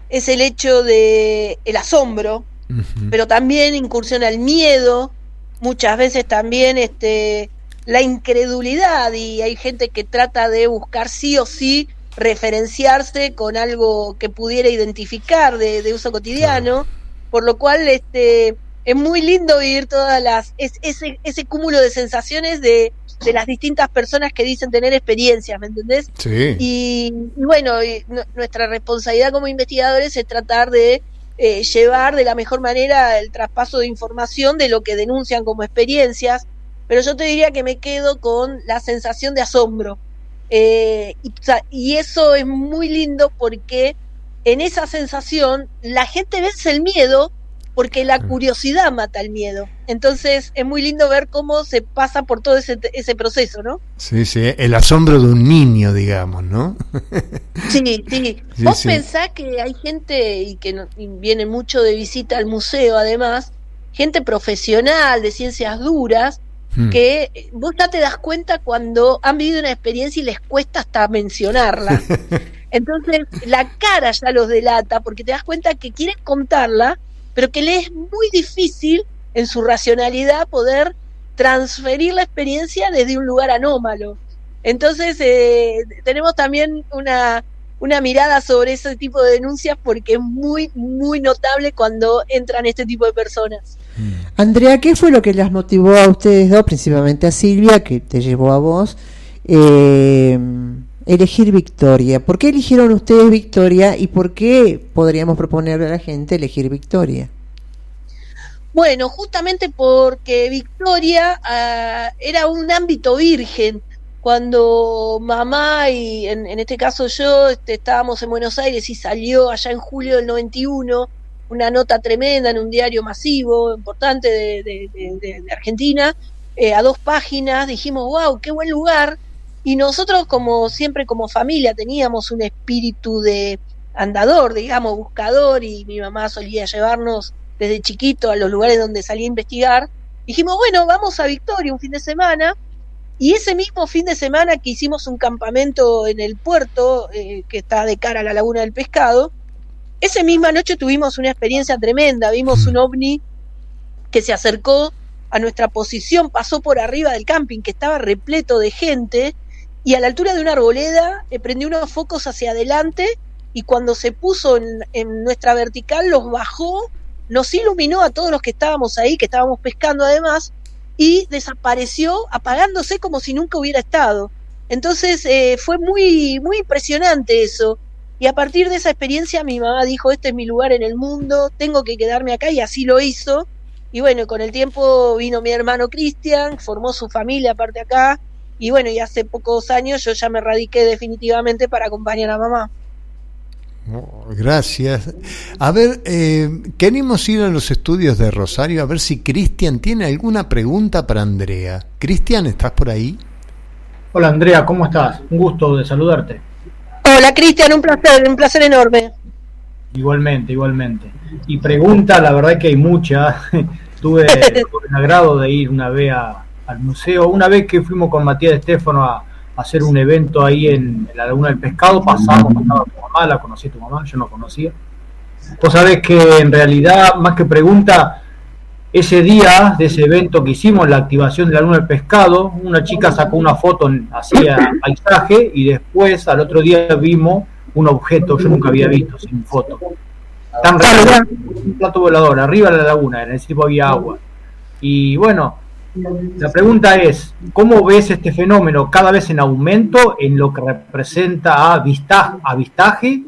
es el hecho de el asombro, uh -huh. pero también incursiona el miedo, muchas veces también este, la incredulidad y hay gente que trata de buscar sí o sí referenciarse con algo que pudiera identificar de, de uso cotidiano, claro. por lo cual este, es muy lindo vivir todas las, es, ese, ese cúmulo de sensaciones de, de las distintas personas que dicen tener experiencias, ¿me entendés? Sí. Y, y bueno, y nuestra responsabilidad como investigadores es tratar de eh, llevar de la mejor manera el traspaso de información de lo que denuncian como experiencias, pero yo te diría que me quedo con la sensación de asombro. Eh, y, y, eso es muy lindo porque en esa sensación la gente vence el miedo porque la curiosidad mata el miedo. Entonces es muy lindo ver cómo se pasa por todo ese, ese proceso, ¿no? Sí, sí, el asombro de un niño, digamos, ¿no? sí, sí, [LAUGHS] sí. Vos sí. pensás que hay gente, y que no, y viene mucho de visita al museo además, gente profesional de ciencias duras, hmm. que vos ya te das cuenta cuando han vivido una experiencia y les cuesta hasta mencionarla. [LAUGHS] Entonces la cara ya los delata porque te das cuenta que quieren contarla, pero que le es muy difícil en su racionalidad poder transferir la experiencia desde un lugar anómalo. Entonces, eh, tenemos también una, una mirada sobre ese tipo de denuncias porque es muy, muy notable cuando entran este tipo de personas. Andrea, ¿qué fue lo que las motivó a ustedes dos, principalmente a Silvia, que te llevó a vos, eh, elegir Victoria. ¿Por qué eligieron ustedes Victoria y por qué podríamos proponerle a la gente elegir Victoria? Bueno, justamente porque Victoria uh, era un ámbito virgen. Cuando mamá y en, en este caso yo este, estábamos en Buenos Aires y salió allá en julio del 91 una nota tremenda en un diario masivo, importante de Argentina, eh, a dos páginas, dijimos, wow, qué buen lugar, y nosotros, como siempre, como familia, teníamos un espíritu de andador, digamos, buscador, y mi mamá solía llevarnos desde chiquito a los lugares donde salía a investigar. Dijimos, bueno, vamos a Victoria un fin de semana. Y ese mismo fin de semana que hicimos un campamento en el puerto, eh, que está de cara a la Laguna del Pescado, esa misma noche tuvimos una experiencia tremenda, vimos un ovni que se acercó a nuestra posición, pasó por arriba del camping que estaba repleto de gente y a la altura de una arboleda eh, prendió unos focos hacia adelante y cuando se puso en, nuestra vertical los bajó, nos iluminó a todos los que estábamos ahí, que estábamos pescando además, y desapareció apagándose como si nunca hubiera estado. Entonces eh, fue muy, muy impresionante eso. Y a partir de esa experiencia mi mamá dijo, este es mi lugar en el mundo, tengo que quedarme acá y así lo hizo. Y bueno, con el tiempo vino mi hermano Cristian, formó su familia aparte acá. Y bueno, y hace pocos años yo ya me radiqué definitivamente para acompañar a mamá. Oh, gracias. A ver, eh, queremos ir a los estudios de Rosario a ver si Cristian tiene alguna pregunta para Andrea. Cristian, ¿estás por ahí? Hola Andrea, ¿cómo estás? Un gusto de saludarte. Hola Cristian, un placer, un placer enorme. Igualmente, igualmente. Y pregunta, la verdad que hay muchas. [LAUGHS] Tuve [LAUGHS] el agrado de ir una vez a- al museo. Una vez que fuimos con Matías Estefano a, a hacer un evento ahí en, la Laguna del Pescado, pasamos, pasaba tu mamá, la conocí a tu mamá, yo no conocía. Vos sabés que en realidad, más que pregunta, ese día de ese evento que hicimos, la activación de la Luna del Pescado, una chica sacó una foto, hacía paisaje y después al otro día vimos un objeto que yo nunca había visto sin foto. Tan real, un plato volador, arriba de la laguna, en el tipo había agua. Y bueno, la pregunta es, ¿cómo ves este fenómeno cada vez en aumento en lo que representa a vista- avistaje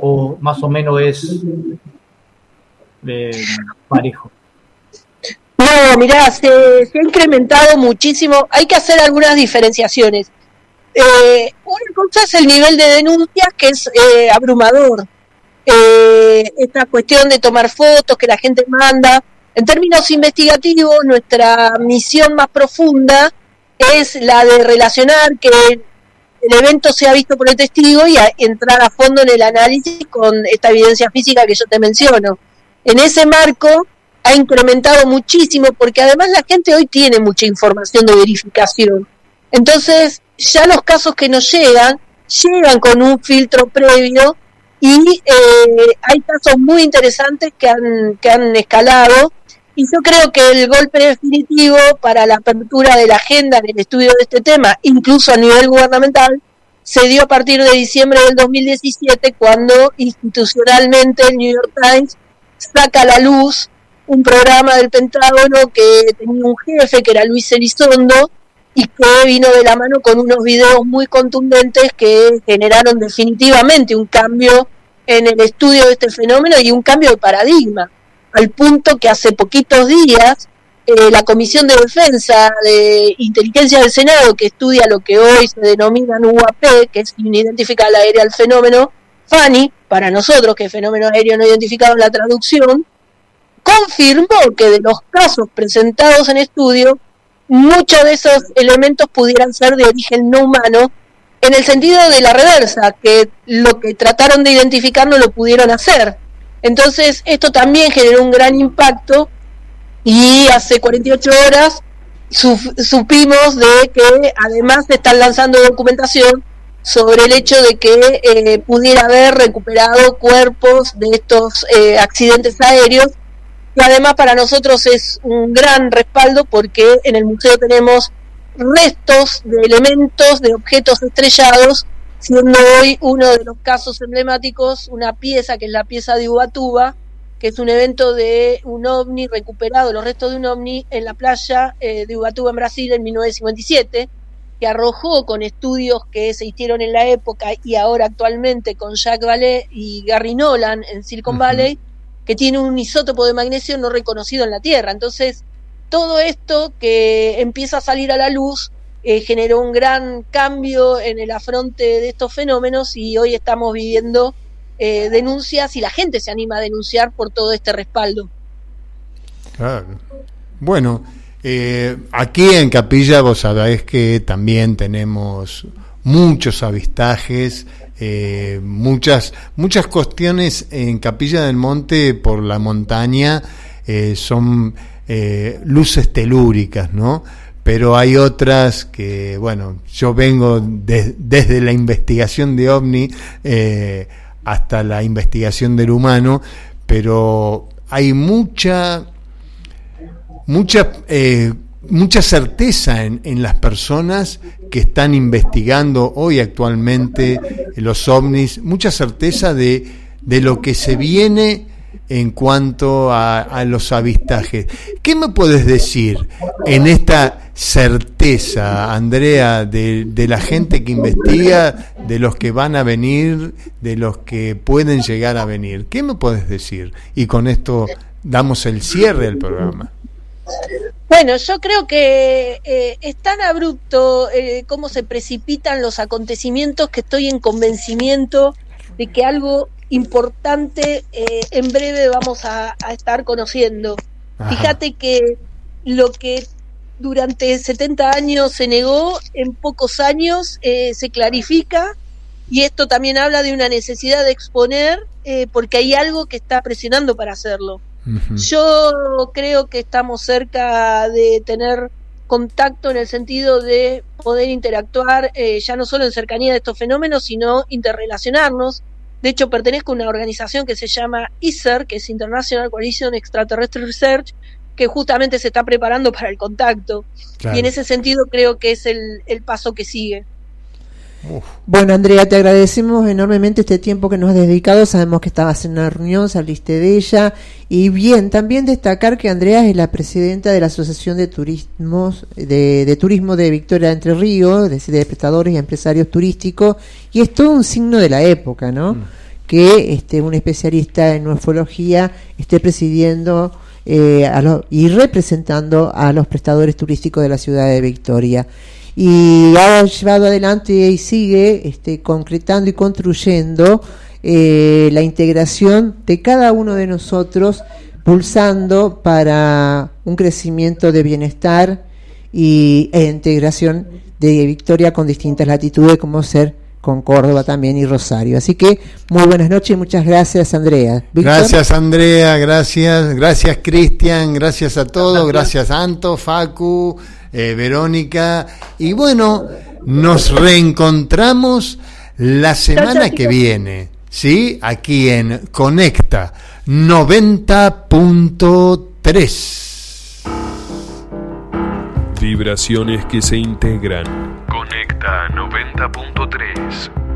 o más o menos es eh, parejo? No, mirá, se, ha incrementado muchísimo. Hay que hacer algunas diferenciaciones. Eh, una cosa es el nivel de denuncias que es eh, abrumador. Esta cuestión de tomar fotos que la gente manda. En términos investigativos, nuestra misión más profunda es la de relacionar que el evento sea visto por el testigo y entrar a fondo en el análisis con esta evidencia física que yo te menciono. En ese marco ha incrementado muchísimo porque además la gente hoy tiene mucha información de verificación. Entonces, ya los casos que nos llegan, llegan con un filtro previo y eh, hay casos muy interesantes que han, que han escalado y yo creo que el golpe definitivo para la apertura de la agenda en el estudio de este tema, incluso a nivel gubernamental, se dio a partir de diciembre del 2017 cuando institucionalmente el New York Times saca a la luz un programa del Pentágono que tenía un jefe que era Luis Elizondo y que vino de la mano con unos videos muy contundentes que generaron definitivamente un cambio en el estudio de este fenómeno y un cambio de paradigma, al punto que hace poquitos días eh, la Comisión de Defensa de Inteligencia del Senado, que estudia lo que hoy se denomina UAP, que es Unidentificar Aérea al Fenómeno, FANI, para nosotros, que es Fenómeno Aéreo No Identificado en la traducción, confirmó que de los casos presentados en estudio, muchos de esos elementos pudieran ser de origen no humano, en el sentido de la reversa, que lo que trataron de identificar no lo pudieron hacer. Entonces, esto también generó un gran impacto y hace 48 horas su- supimos de que además están lanzando documentación sobre el hecho de que eh, pudiera haber recuperado cuerpos de estos eh, accidentes aéreos. Y además para nosotros es un gran respaldo porque en el museo tenemos restos de elementos de objetos estrellados siendo hoy uno de los casos emblemáticos una pieza que es la pieza de Ubatuba que es un evento de un ovni recuperado, los restos de un ovni en la playa eh, de Ubatuba en Brasil en 1957, que arrojó con estudios que se hicieron en la época y ahora actualmente con Jack Vallée y Gary Nolan en Silicon Valley, que tiene un isótopo de magnesio no reconocido en la Tierra. Entonces, todo esto que empieza a salir a la luz eh, generó un gran cambio en el afronte de estos fenómenos y hoy estamos viviendo eh, denuncias y la gente se anima a denunciar por todo este respaldo. Claro. Bueno, eh, aquí en Capilla vos sabés que también tenemos muchos avistajes, eh, muchas, muchas cuestiones en Capilla del Monte por la montaña eh, son luces telúricas, ¿no? Pero hay otras que, bueno, yo vengo de- desde la investigación de OVNI, eh, hasta la investigación del humano, pero hay mucha, mucha, eh, mucha certeza en, en, las personas que están investigando hoy actualmente los ovnis, mucha certeza de, de lo que se viene en cuanto a, a, los avistajes. ¿Qué me puedes decir en esta certeza, Andrea, de, la gente que investiga, de los que van a venir, de los que pueden llegar a venir? ¿Qué me puedes decir? Y con esto damos el cierre del programa. Bueno, yo creo que eh, es tan abrupto eh, cómo se precipitan los acontecimientos que estoy en convencimiento de que algo importante eh, en breve vamos a, a estar conociendo. Ajá. Fíjate que lo que durante 70 años se negó, en pocos años eh, se clarifica y esto también habla de una necesidad de exponer eh, porque hay algo que está presionando para hacerlo. Uh -huh. Yo creo que estamos cerca de tener contacto en el sentido de poder interactuar eh, ya no solo en cercanía de estos fenómenos, sino interrelacionarnos. De hecho, pertenezco a una organización que se llama ISER, que es International Coalition Extraterrestrial Research, que justamente se está preparando para el contacto. Claro. Y en ese sentido creo que es el, el paso que sigue. Uf. Bueno, Andrea, te agradecemos enormemente este tiempo que nos has dedicado. Sabemos que estabas en una reunión, saliste de ella. Y bien, también destacar que Andrea es la presidenta de la Asociación de Turismos, de, de Turismo de Victoria Entre Ríos, es decir, de prestadores y empresarios turísticos. Y es todo un signo de la época, ¿no? Mm. Que este, un especialista en ufología esté presidiendo eh, a lo, y representando a los prestadores turísticos de la ciudad de Victoria. Y ha llevado adelante y sigue este, concretando y construyendo eh, la integración de cada uno de nosotros, pulsando para un crecimiento de bienestar y, e integración de Victoria con distintas latitudes, como ser con Córdoba también y Rosario. Así que muy buenas noches y muchas gracias, Andrea. ¿Víctor? Gracias, Andrea, gracias, gracias, Cristian, gracias a todos, gracias, Anto, Facu, eh, Verónica. Y bueno, nos reencontramos la semana que viene, ¿sí? Aquí en Conecta 90.3. Vibraciones que se integran. Conecta 90.3.